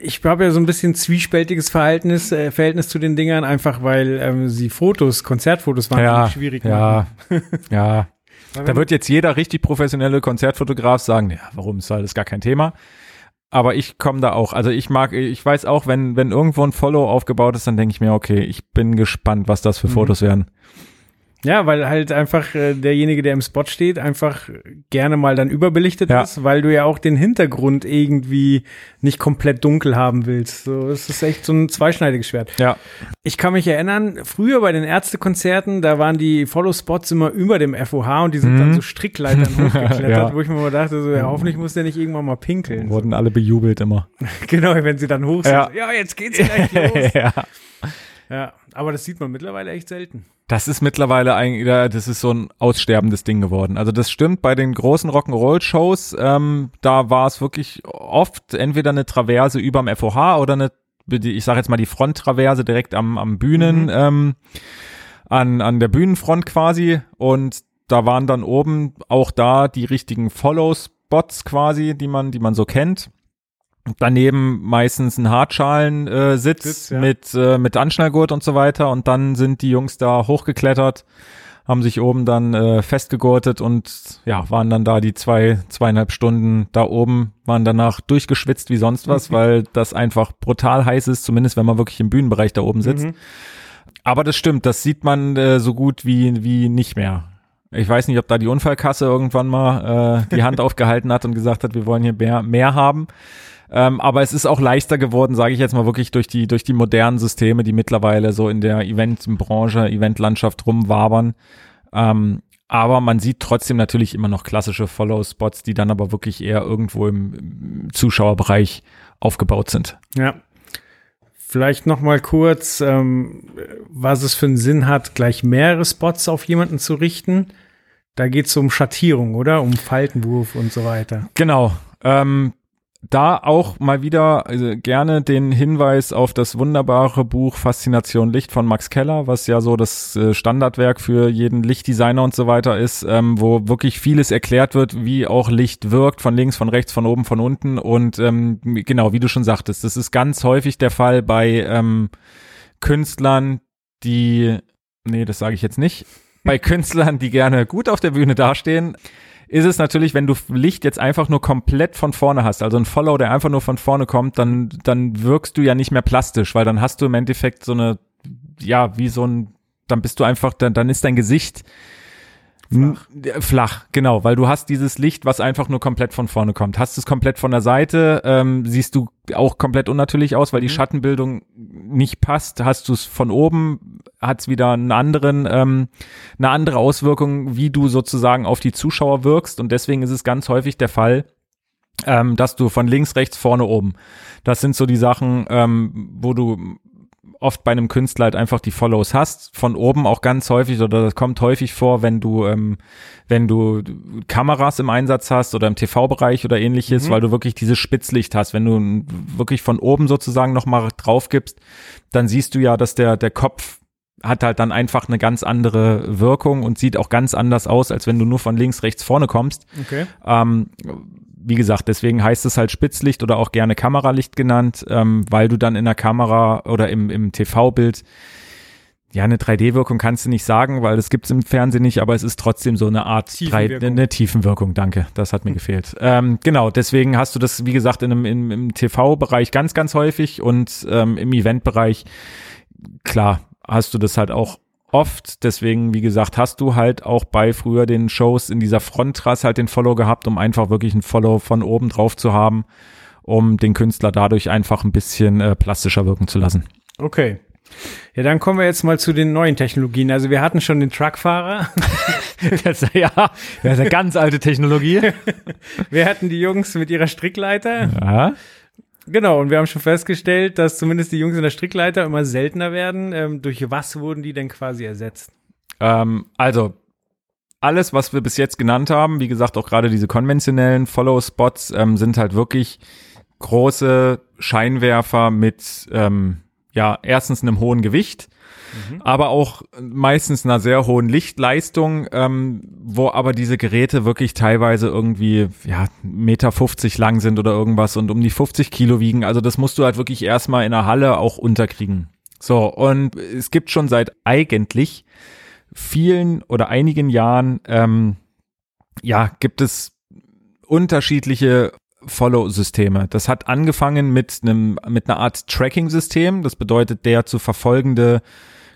Ich habe ja so ein bisschen zwiespältiges Verhältnis, äh, Verhältnis zu den Dingern, einfach weil ähm, sie Fotos, Konzertfotos schwierig ja, machen. <laughs> ja. Weil Da wird jetzt jeder richtig professionelle Konzertfotograf sagen, ja, warum ist das gar kein Thema? Aber ich komme da auch. Also ich mag, ich weiß auch, wenn, wenn irgendwo ein Follow aufgebaut ist, dann denke ich mir, okay, ich bin gespannt, was das für Mhm. Fotos werden. Ja, weil halt einfach äh, derjenige, der im Spot steht, einfach gerne mal dann überbelichtet Ja. ist, weil du ja auch den Hintergrund irgendwie nicht komplett dunkel haben willst. So, es ist echt so ein zweischneidiges Schwert. Ja. Ich kann mich erinnern, früher bei den Ärztekonzerten, da waren die Follow-Spots immer über dem FOH und die sind Mhm. dann so Strickleitern <laughs> hochgeklettert, Ja. wo ich mir mal dachte, so, ja, hoffentlich muss der nicht irgendwann mal pinkeln. Wurden alle bejubelt immer. <laughs> Genau, wenn sie dann hoch sind. Ja. So, ja, jetzt geht's gleich <laughs> los. ja. ja, aber das sieht man mittlerweile echt selten. Das ist mittlerweile eigentlich, das ist so ein aussterbendes Ding geworden. Also das stimmt bei den großen Rock'n'Roll-Shows, ähm, da war es wirklich oft entweder eine Traverse überm FOH oder eine, ich sage jetzt mal die Fronttraverse direkt am, am Bühnen, Mhm. ähm, an, an der Bühnenfront quasi. Und da waren dann oben auch da die richtigen Follow-Spots quasi, die man, die man so kennt. Daneben meistens ein Hartschalen-Sitz äh, Sitz ja. mit, äh, mit Anschnallgurt und so weiter. Und dann sind die Jungs da hochgeklettert, haben sich oben dann äh, festgegurtet und ja, waren dann da die zwei, zweieinhalb Stunden da oben, waren danach durchgeschwitzt wie sonst was, weil das einfach brutal heiß ist, zumindest wenn man wirklich im Bühnenbereich da oben sitzt. Mhm. Aber das stimmt, das sieht man äh, so gut wie, wie nicht mehr. Ich weiß nicht, ob da die Unfallkasse irgendwann mal äh, die Hand <laughs> aufgehalten hat und gesagt hat, wir wollen hier mehr, mehr haben. Ähm, aber es ist auch leichter geworden, sage ich jetzt mal wirklich durch die durch die modernen Systeme, die mittlerweile so in der Eventbranche, Eventlandschaft rumwabern. Ähm, aber man sieht trotzdem natürlich immer noch klassische Follow-Spots, die dann aber wirklich eher irgendwo im Zuschauerbereich aufgebaut sind. Ja. Vielleicht noch mal kurz, ähm, was es für einen Sinn hat, gleich mehrere Spots auf jemanden zu richten. Da geht es um Schattierung, oder? Um Faltenwurf und so weiter. Genau. Ähm, da auch mal wieder also gerne den Hinweis auf das wunderbare Buch Faszination Licht von Max Keller, was ja so das äh, Standardwerk für jeden Lichtdesigner und so weiter ist, ähm, wo wirklich vieles erklärt wird, wie auch Licht wirkt, von links, von rechts, von oben, von unten. Und ähm, genau, wie du schon sagtest, das ist ganz häufig der Fall bei ähm, Künstlern, die, nee, das sage ich jetzt nicht, bei Künstlern, die gerne gut auf der Bühne dastehen, ist es natürlich, wenn du Licht jetzt einfach nur komplett von vorne hast, also ein Follow, der einfach nur von vorne kommt, dann, dann wirkst du ja nicht mehr plastisch, weil dann hast du im Endeffekt so eine, ja, wie so ein, dann bist du einfach, dann, dann ist dein Gesicht Flach. Flach, genau, weil du hast dieses Licht, was einfach nur komplett von vorne kommt. Hast es komplett von der Seite, ähm, siehst du auch komplett unnatürlich aus, weil die mhm. Schattenbildung nicht passt. Hast du es von oben, hat es wieder einen anderen, ähm, eine andere Auswirkung, wie du sozusagen auf die Zuschauer wirkst. Und deswegen ist es ganz häufig der Fall, ähm, dass du von links, rechts, vorne, oben. Das sind so die Sachen, ähm, wo du oft bei einem Künstler halt einfach die Follows hast, von oben auch ganz häufig oder das kommt häufig vor, wenn du ähm, wenn du Kameras im Einsatz hast oder im TV-Bereich oder ähnliches, mhm. weil du wirklich dieses Spitzlicht hast, wenn du wirklich von oben sozusagen nochmal drauf gibst, dann siehst du ja, dass der der Kopf hat halt dann einfach eine ganz andere Wirkung und sieht auch ganz anders aus, als wenn du nur von links, rechts, vorne kommst. Okay. Ähm, wie gesagt, deswegen heißt es halt Spitzlicht oder auch gerne Kameralicht genannt, ähm, weil du dann in der Kamera oder im, im TV-Bild ja, eine 3D-Wirkung kannst du nicht sagen, weil das gibt's im Fernsehen nicht, aber es ist trotzdem so eine Art Tiefenwirkung. 3, eine Tiefenwirkung, danke, das hat mir <laughs> gefehlt. Ähm, genau, deswegen hast du das, wie gesagt, in einem, im, im TV-Bereich ganz, ganz häufig und ähm, im Event-Bereich, klar, hast du das halt auch oft. Deswegen, wie gesagt, hast du halt auch bei früher den Shows in dieser Fronttrasse halt den Follow gehabt, um einfach wirklich ein Follow von oben drauf zu haben, um den Künstler dadurch einfach ein bisschen äh, plastischer wirken zu lassen. Okay. Ja, dann kommen wir jetzt mal zu den neuen Technologien. Also wir hatten schon den Truckfahrer. <laughs> das, ja, das ist eine ganz alte Technologie. <laughs> wir hatten die Jungs mit ihrer Strickleiter. Ja. Genau, und wir haben schon festgestellt, dass zumindest die Jungs in der Strickleiter immer seltener werden. Ähm, durch was wurden die denn quasi ersetzt? Ähm, also, alles, was wir bis jetzt genannt haben, wie gesagt, auch gerade diese konventionellen Follow-Spots, ähm, sind halt wirklich große Scheinwerfer mit, ähm, ja, erstens einem hohen Gewicht mhm. aber auch meistens einer sehr hohen Lichtleistung, ähm, wo aber diese Geräte wirklich teilweise irgendwie, ja, Meter 50 lang sind oder irgendwas und um die 50 Kilo wiegen. Also das musst du halt wirklich erstmal in der Halle auch unterkriegen. So, und es gibt schon seit eigentlich vielen oder einigen Jahren, ähm, ja, gibt es unterschiedliche Follow-Systeme. Das hat angefangen mit einem mit einer Art Tracking-System. Das bedeutet, der zu verfolgende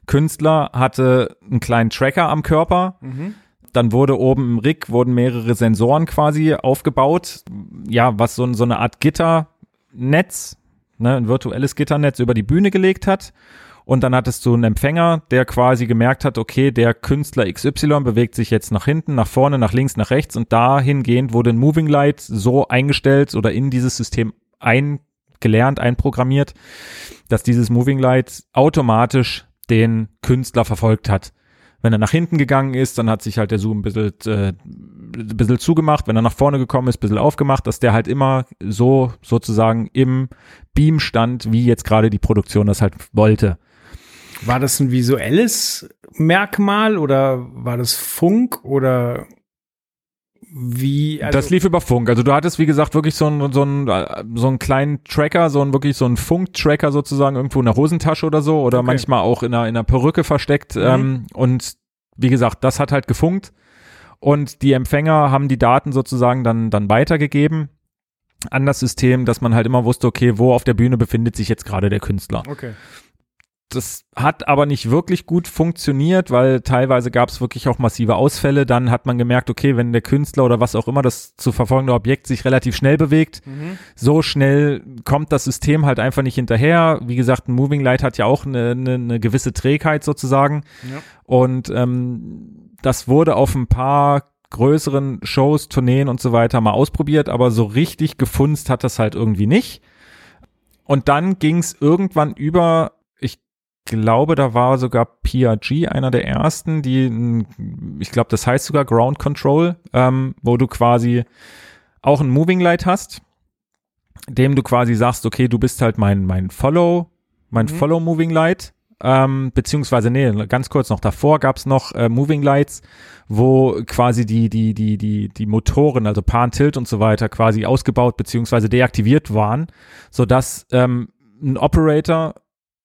Künstler hatte einen kleinen Tracker am Körper. Mhm. Dann wurde oben im Rig wurden mehrere Sensoren quasi aufgebaut. Ja, was so, so eine Art Gitternetz, ne, ein virtuelles Gitternetz über die Bühne gelegt hat. Und dann hattest du einen Empfänger, der quasi gemerkt hat, okay, der Künstler XY bewegt sich jetzt nach hinten, nach vorne, nach links, nach rechts und dahingehend wurde ein Moving Light so eingestellt oder in dieses System eingelernt, einprogrammiert, dass dieses Moving Light automatisch den Künstler verfolgt hat. Wenn er nach hinten gegangen ist, dann hat sich halt der Zoom ein bisschen, äh, ein bisschen zugemacht. Wenn er nach vorne gekommen ist, ein bisschen aufgemacht, dass der halt immer so sozusagen im Beam stand, wie jetzt gerade die Produktion das halt wollte. War das ein visuelles Merkmal oder war das Funk oder wie. Also das lief über Funk. Also du hattest, wie gesagt, wirklich so einen, so einen, so einen kleinen Tracker, so einen wirklich so einen Funk-Tracker sozusagen irgendwo in der Hosentasche oder so oder okay. manchmal auch in einer, in einer Perücke versteckt. Mhm. Ähm, und wie gesagt, das hat halt gefunkt. Und die Empfänger haben die Daten sozusagen dann, dann weitergegeben an das System, dass man halt immer wusste, okay, wo auf der Bühne befindet sich jetzt gerade der Künstler. Okay das hat aber nicht wirklich gut funktioniert, weil teilweise gab es wirklich auch massive Ausfälle. Dann hat man gemerkt, okay, wenn der Künstler oder was auch immer das zu verfolgende Objekt sich relativ schnell bewegt, mhm. so schnell kommt das System halt einfach nicht hinterher. Wie gesagt, ein Moving Light hat ja auch eine, eine, eine gewisse Trägheit sozusagen. Ja. Und ähm, das wurde auf ein paar größeren Shows, Tourneen und so weiter mal ausprobiert, aber so richtig gefunzt hat das halt irgendwie nicht. Und dann ging es irgendwann über, glaube, da war sogar PRG einer der ersten, die, ich glaube, das heißt sogar Ground Control, ähm, wo du quasi auch ein Moving Light hast, dem du quasi sagst, okay, du bist halt mein, mein Follow, mein Mhm. Follow Moving Light. Ähm, beziehungsweise, nee, ganz kurz noch davor gab's noch äh, Moving Lights, wo quasi die, die, die, die, die Motoren, also Pan, Tilt und so weiter, quasi ausgebaut beziehungsweise deaktiviert waren, sodass ähm, ein Operator,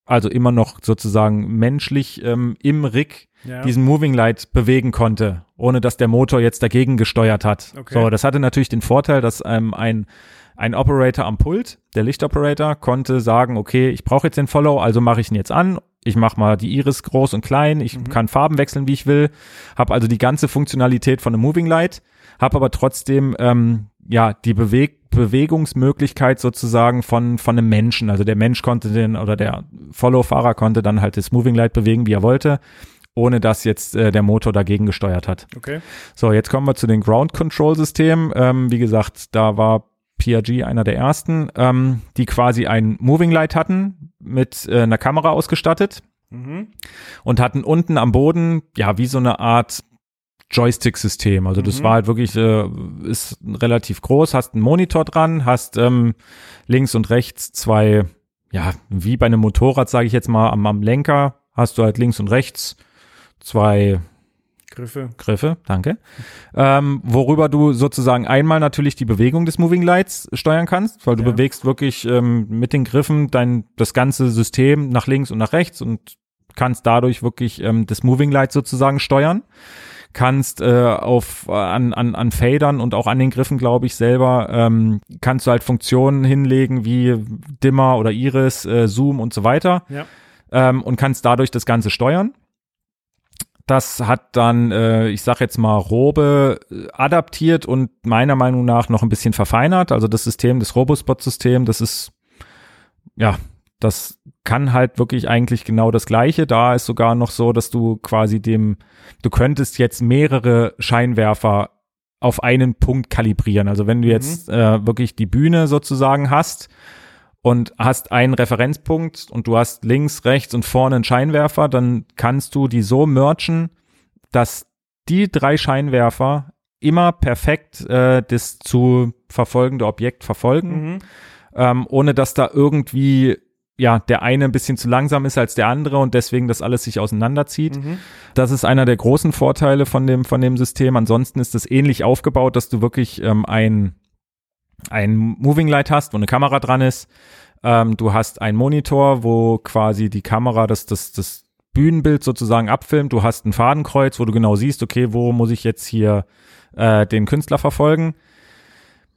also immer noch sozusagen menschlich ähm, im Rig Ja. diesen Moving Light bewegen konnte, ohne dass der Motor jetzt dagegen gesteuert hat. Okay. So, das hatte natürlich den Vorteil, dass ähm, ein ein Operator am Pult, der Lichtoperator, konnte sagen, okay, ich brauche jetzt den Follow, also mache ich ihn jetzt an. Ich mache mal die Iris groß und klein, ich Mhm. kann Farben wechseln, wie ich will, habe also die ganze Funktionalität von einem Moving Light, habe aber trotzdem ähm, ja die Beweg Bewegungsmöglichkeit sozusagen von von einem Menschen. Also der Mensch konnte den oder der Follow-Fahrer konnte dann halt das Moving Light bewegen, wie er wollte, ohne dass jetzt äh, der Motor dagegen gesteuert hat. Okay. So, jetzt kommen wir zu den Ground Control Systemen. Ähm, wie gesagt, da war PRG einer der ersten, ähm, die quasi ein Moving Light hatten, mit äh, einer Kamera ausgestattet Mhm. und hatten unten am Boden, ja, wie so eine Art Joystick-System. Also das Mhm. war halt wirklich, äh, ist relativ groß, hast einen Monitor dran, hast ähm, links und rechts zwei, ja, wie bei einem Motorrad, sage ich jetzt mal, am, am Lenker hast du halt links und rechts zwei Griffe. Griffe, danke. Ähm, worüber du sozusagen einmal natürlich die Bewegung des Moving Lights steuern kannst, weil du Ja. bewegst wirklich ähm, mit den Griffen dein das ganze System nach links und nach rechts und kannst dadurch wirklich ähm, das Moving Light sozusagen steuern. Kannst äh, auf äh, an, an, an Fadern und auch an den Griffen, glaube ich, selber, ähm, kannst du halt Funktionen hinlegen wie Dimmer oder Iris, äh, Zoom und so weiter Ja. ähm, und kannst dadurch das Ganze steuern. Das hat dann, äh, ich sag jetzt mal, Robe äh, adaptiert und meiner Meinung nach noch ein bisschen verfeinert. Also das System, das Robospot-System, das ist, ja, das kann halt wirklich eigentlich genau das Gleiche. Da ist sogar noch so, dass du quasi dem, du könntest jetzt mehrere Scheinwerfer auf einen Punkt kalibrieren. Also wenn du jetzt äh, wirklich die Bühne sozusagen hast und hast einen Referenzpunkt und du hast links, rechts und vorne einen Scheinwerfer, dann kannst du die so merchen, dass die drei Scheinwerfer immer perfekt äh, das zu verfolgende Objekt verfolgen, Mhm. ähm, ohne dass da irgendwie ja der eine ein bisschen zu langsam ist als der andere und deswegen das alles sich auseinanderzieht. Mhm. Das ist einer der großen Vorteile von dem, von dem System. Ansonsten ist es ähnlich aufgebaut, dass du wirklich ähm, ein, ein Moving Light hast, wo eine Kamera dran ist. Ähm, du hast einen Monitor, wo quasi die Kamera das, das, das Bühnenbild sozusagen abfilmt. Du hast ein Fadenkreuz, wo du genau siehst, okay, wo muss ich jetzt hier äh, den Künstler verfolgen.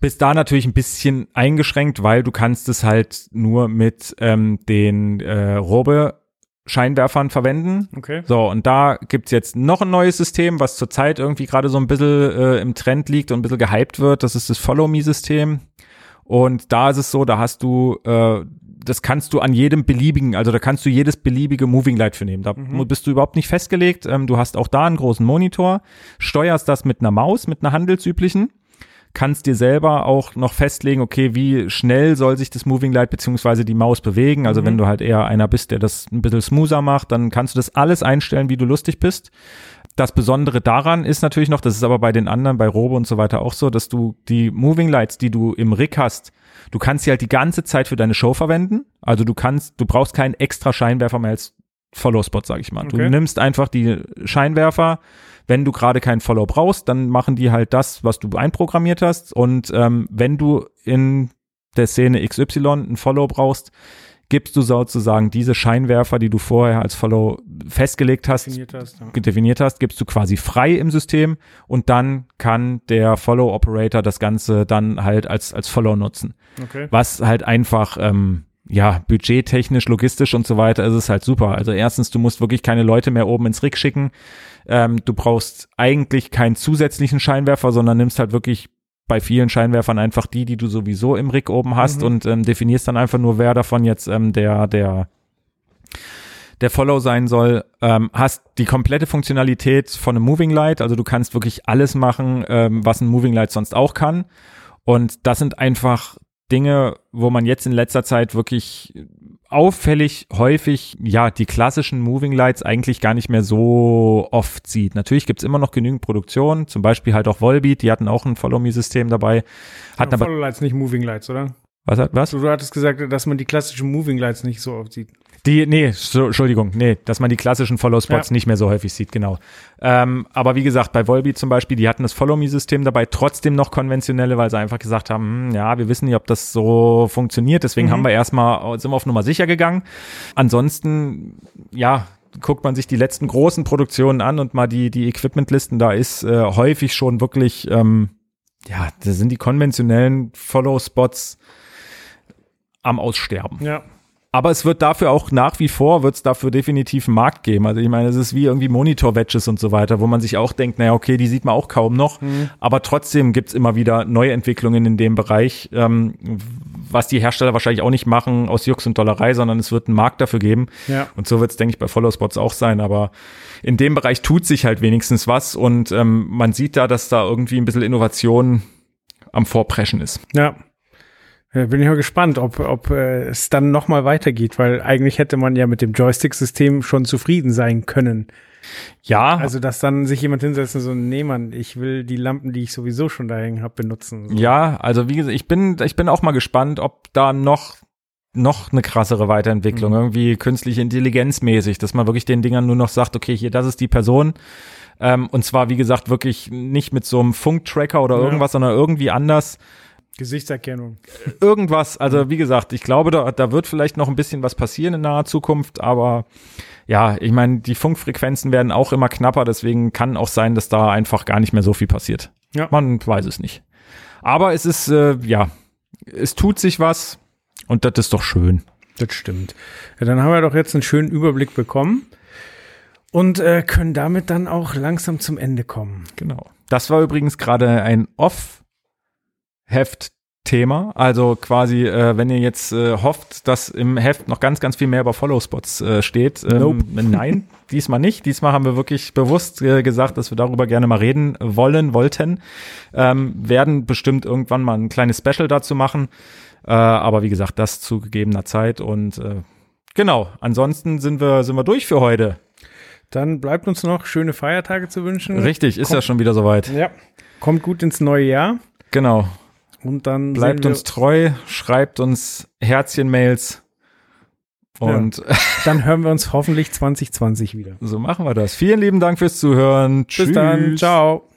Bist da natürlich ein bisschen eingeschränkt, weil du kannst es halt nur mit ähm, den äh, Robe-Scheinwerfern verwenden. Okay. So, und da gibt's jetzt noch ein neues System, was zurzeit irgendwie gerade so ein bisschen äh, im Trend liegt und ein bisschen gehypt wird. Das ist das Follow-Me-System. Und da ist es so, da hast du, äh, das kannst du an jedem beliebigen, also da kannst du jedes beliebige Moving Light für nehmen. Da Mhm. bist du überhaupt nicht festgelegt. Ähm, du hast auch da einen großen Monitor, steuerst das mit einer Maus, mit einer handelsüblichen kannst dir selber auch noch festlegen, okay, wie schnell soll sich das Moving Light beziehungsweise die Maus bewegen. Also Mhm. wenn du halt eher einer bist, der das ein bisschen smoother macht, dann kannst du das alles einstellen, wie du lustig bist. Das Besondere daran ist natürlich noch, das ist aber bei den anderen, bei Robo und so weiter auch so, dass du die Moving Lights, die du im Rig hast, du kannst sie halt die ganze Zeit für deine Show verwenden. Also du kannst, du brauchst keinen extra Scheinwerfer mehr als Follow-Spot, sag ich mal. Du Okay. nimmst einfach die Scheinwerfer, wenn du gerade keinen Follow brauchst, dann machen die halt das, was du einprogrammiert hast. Und ähm, wenn du in der Szene XY ein Follow brauchst, gibst du sozusagen diese Scheinwerfer, die du vorher als Follow festgelegt hast, Definiert hast. Ja. definiert hast, gibst du quasi frei im System und dann kann der Follow Operator das Ganze dann halt als, als Follow nutzen. Okay. Was halt einfach, ähm, ja, budgettechnisch, logistisch und so weiter ist es halt super. Also erstens, du musst wirklich keine Leute mehr oben ins Rig schicken. Ähm, du brauchst eigentlich keinen zusätzlichen Scheinwerfer, sondern nimmst halt wirklich bei vielen Scheinwerfern einfach die, die du sowieso im Rig oben hast Mhm. und ähm, definierst dann einfach nur, wer davon jetzt ähm, der, der der Follow sein soll, ähm, hast die komplette Funktionalität von einem Moving Light. Also du kannst wirklich alles machen, ähm, was ein Moving Light sonst auch kann. Und das sind einfach Dinge, wo man jetzt in letzter Zeit wirklich auffällig häufig, ja, die klassischen Moving Lights eigentlich gar nicht mehr so oft sieht. Natürlich gibt's immer noch genügend Produktion, zum Beispiel halt auch Volbeat, die hatten auch ein Follow-Me-System dabei. Hatten Ja, aber, Follow Lights, nicht Moving Lights, oder? Was, hat- was? Du, hattest gesagt, dass man die klassischen Moving Lights nicht so oft sieht. Die, nee, so, Entschuldigung, nee, dass man die klassischen Follow-Spots Ja. nicht mehr so häufig sieht, genau. Ähm, aber wie gesagt, bei Volbeat zum Beispiel, die hatten das Follow-Me-System dabei, trotzdem noch konventionelle, weil sie einfach gesagt haben, hm, ja, wir wissen nicht, ob das so funktioniert, deswegen Mhm. haben wir erstmal, sind wir auf Nummer sicher gegangen. Ansonsten, ja, guckt man sich die letzten großen Produktionen an und mal die, die Equipmentlisten, da ist äh, häufig schon wirklich, ähm, ja, da sind die konventionellen Follow-Spots am Aussterben. Ja. Aber es wird dafür auch nach wie vor, wird es dafür definitiv einen Markt geben. Also ich meine, es ist wie irgendwie Monitor-Wedges und so weiter, wo man sich auch denkt, naja, okay, die sieht man auch kaum noch. Aber trotzdem gibt's immer wieder Neuentwicklungen in dem Bereich, ähm, was die Hersteller wahrscheinlich auch nicht machen aus Jux und Dollerei, sondern es wird einen Markt dafür geben. Ja. Und so wird's, denke ich, bei Follow-Spots auch sein. Aber in dem Bereich tut sich halt wenigstens was und ähm, man sieht da, dass da irgendwie ein bisschen Innovation am Vorpreschen ist. Ja. Ja, bin ich mal gespannt, ob, ob äh, es dann noch mal weitergeht, weil eigentlich hätte man ja mit dem Joystick-System schon zufrieden sein können. Ja, Also, dass dann sich jemand hinsetzt und so, nee, Mann, ich will die Lampen, die ich sowieso schon da hängen habe, benutzen. So. Ja, also wie gesagt, ich bin, ich bin auch mal gespannt, ob da noch noch eine krassere Weiterentwicklung, Mhm. irgendwie künstliche Intelligenz mäßig, dass man wirklich den Dingern nur noch sagt, okay, hier, das ist die Person. Ähm, und zwar, wie gesagt, wirklich nicht mit so einem Funktracker oder Ja. irgendwas, sondern irgendwie anders. Gesichtserkennung. Irgendwas, also wie gesagt, ich glaube, da, da wird vielleicht noch ein bisschen was passieren in naher Zukunft, aber ja, ich meine, die Funkfrequenzen werden auch immer knapper, deswegen kann auch sein, dass da einfach gar nicht mehr so viel passiert. Ja. Man weiß es nicht. Aber es ist, äh, ja, es tut sich was und das ist doch schön. Das stimmt. Ja, dann haben wir doch jetzt einen schönen Überblick bekommen und äh, können damit dann auch langsam zum Ende kommen. Genau. Das war übrigens gerade ein Off-Heft-Thema. Also quasi, äh, wenn ihr jetzt äh, hofft, dass im Heft noch ganz, ganz viel mehr über Follow-Spots äh, steht. Ähm, Nope. <laughs> Nein, diesmal nicht. Diesmal haben wir wirklich bewusst äh, gesagt, dass wir darüber gerne mal reden wollen, wollten. Ähm, werden bestimmt irgendwann mal ein kleines Special dazu machen. Äh, aber wie gesagt, das zu gegebener Zeit. Und äh, genau, ansonsten sind wir, sind wir durch für heute. Dann bleibt uns noch schöne Feiertage zu wünschen. Richtig, ist Komm. ja schon wieder soweit. Ja. Kommt gut ins neue Jahr Genau. Und dann Bleibt uns treu, schreibt uns Herzchen-Mails und <laughs> dann hören wir uns hoffentlich 2020 wieder. so machen wir das. Vielen lieben Dank fürs Zuhören. Bis dann. Ciao.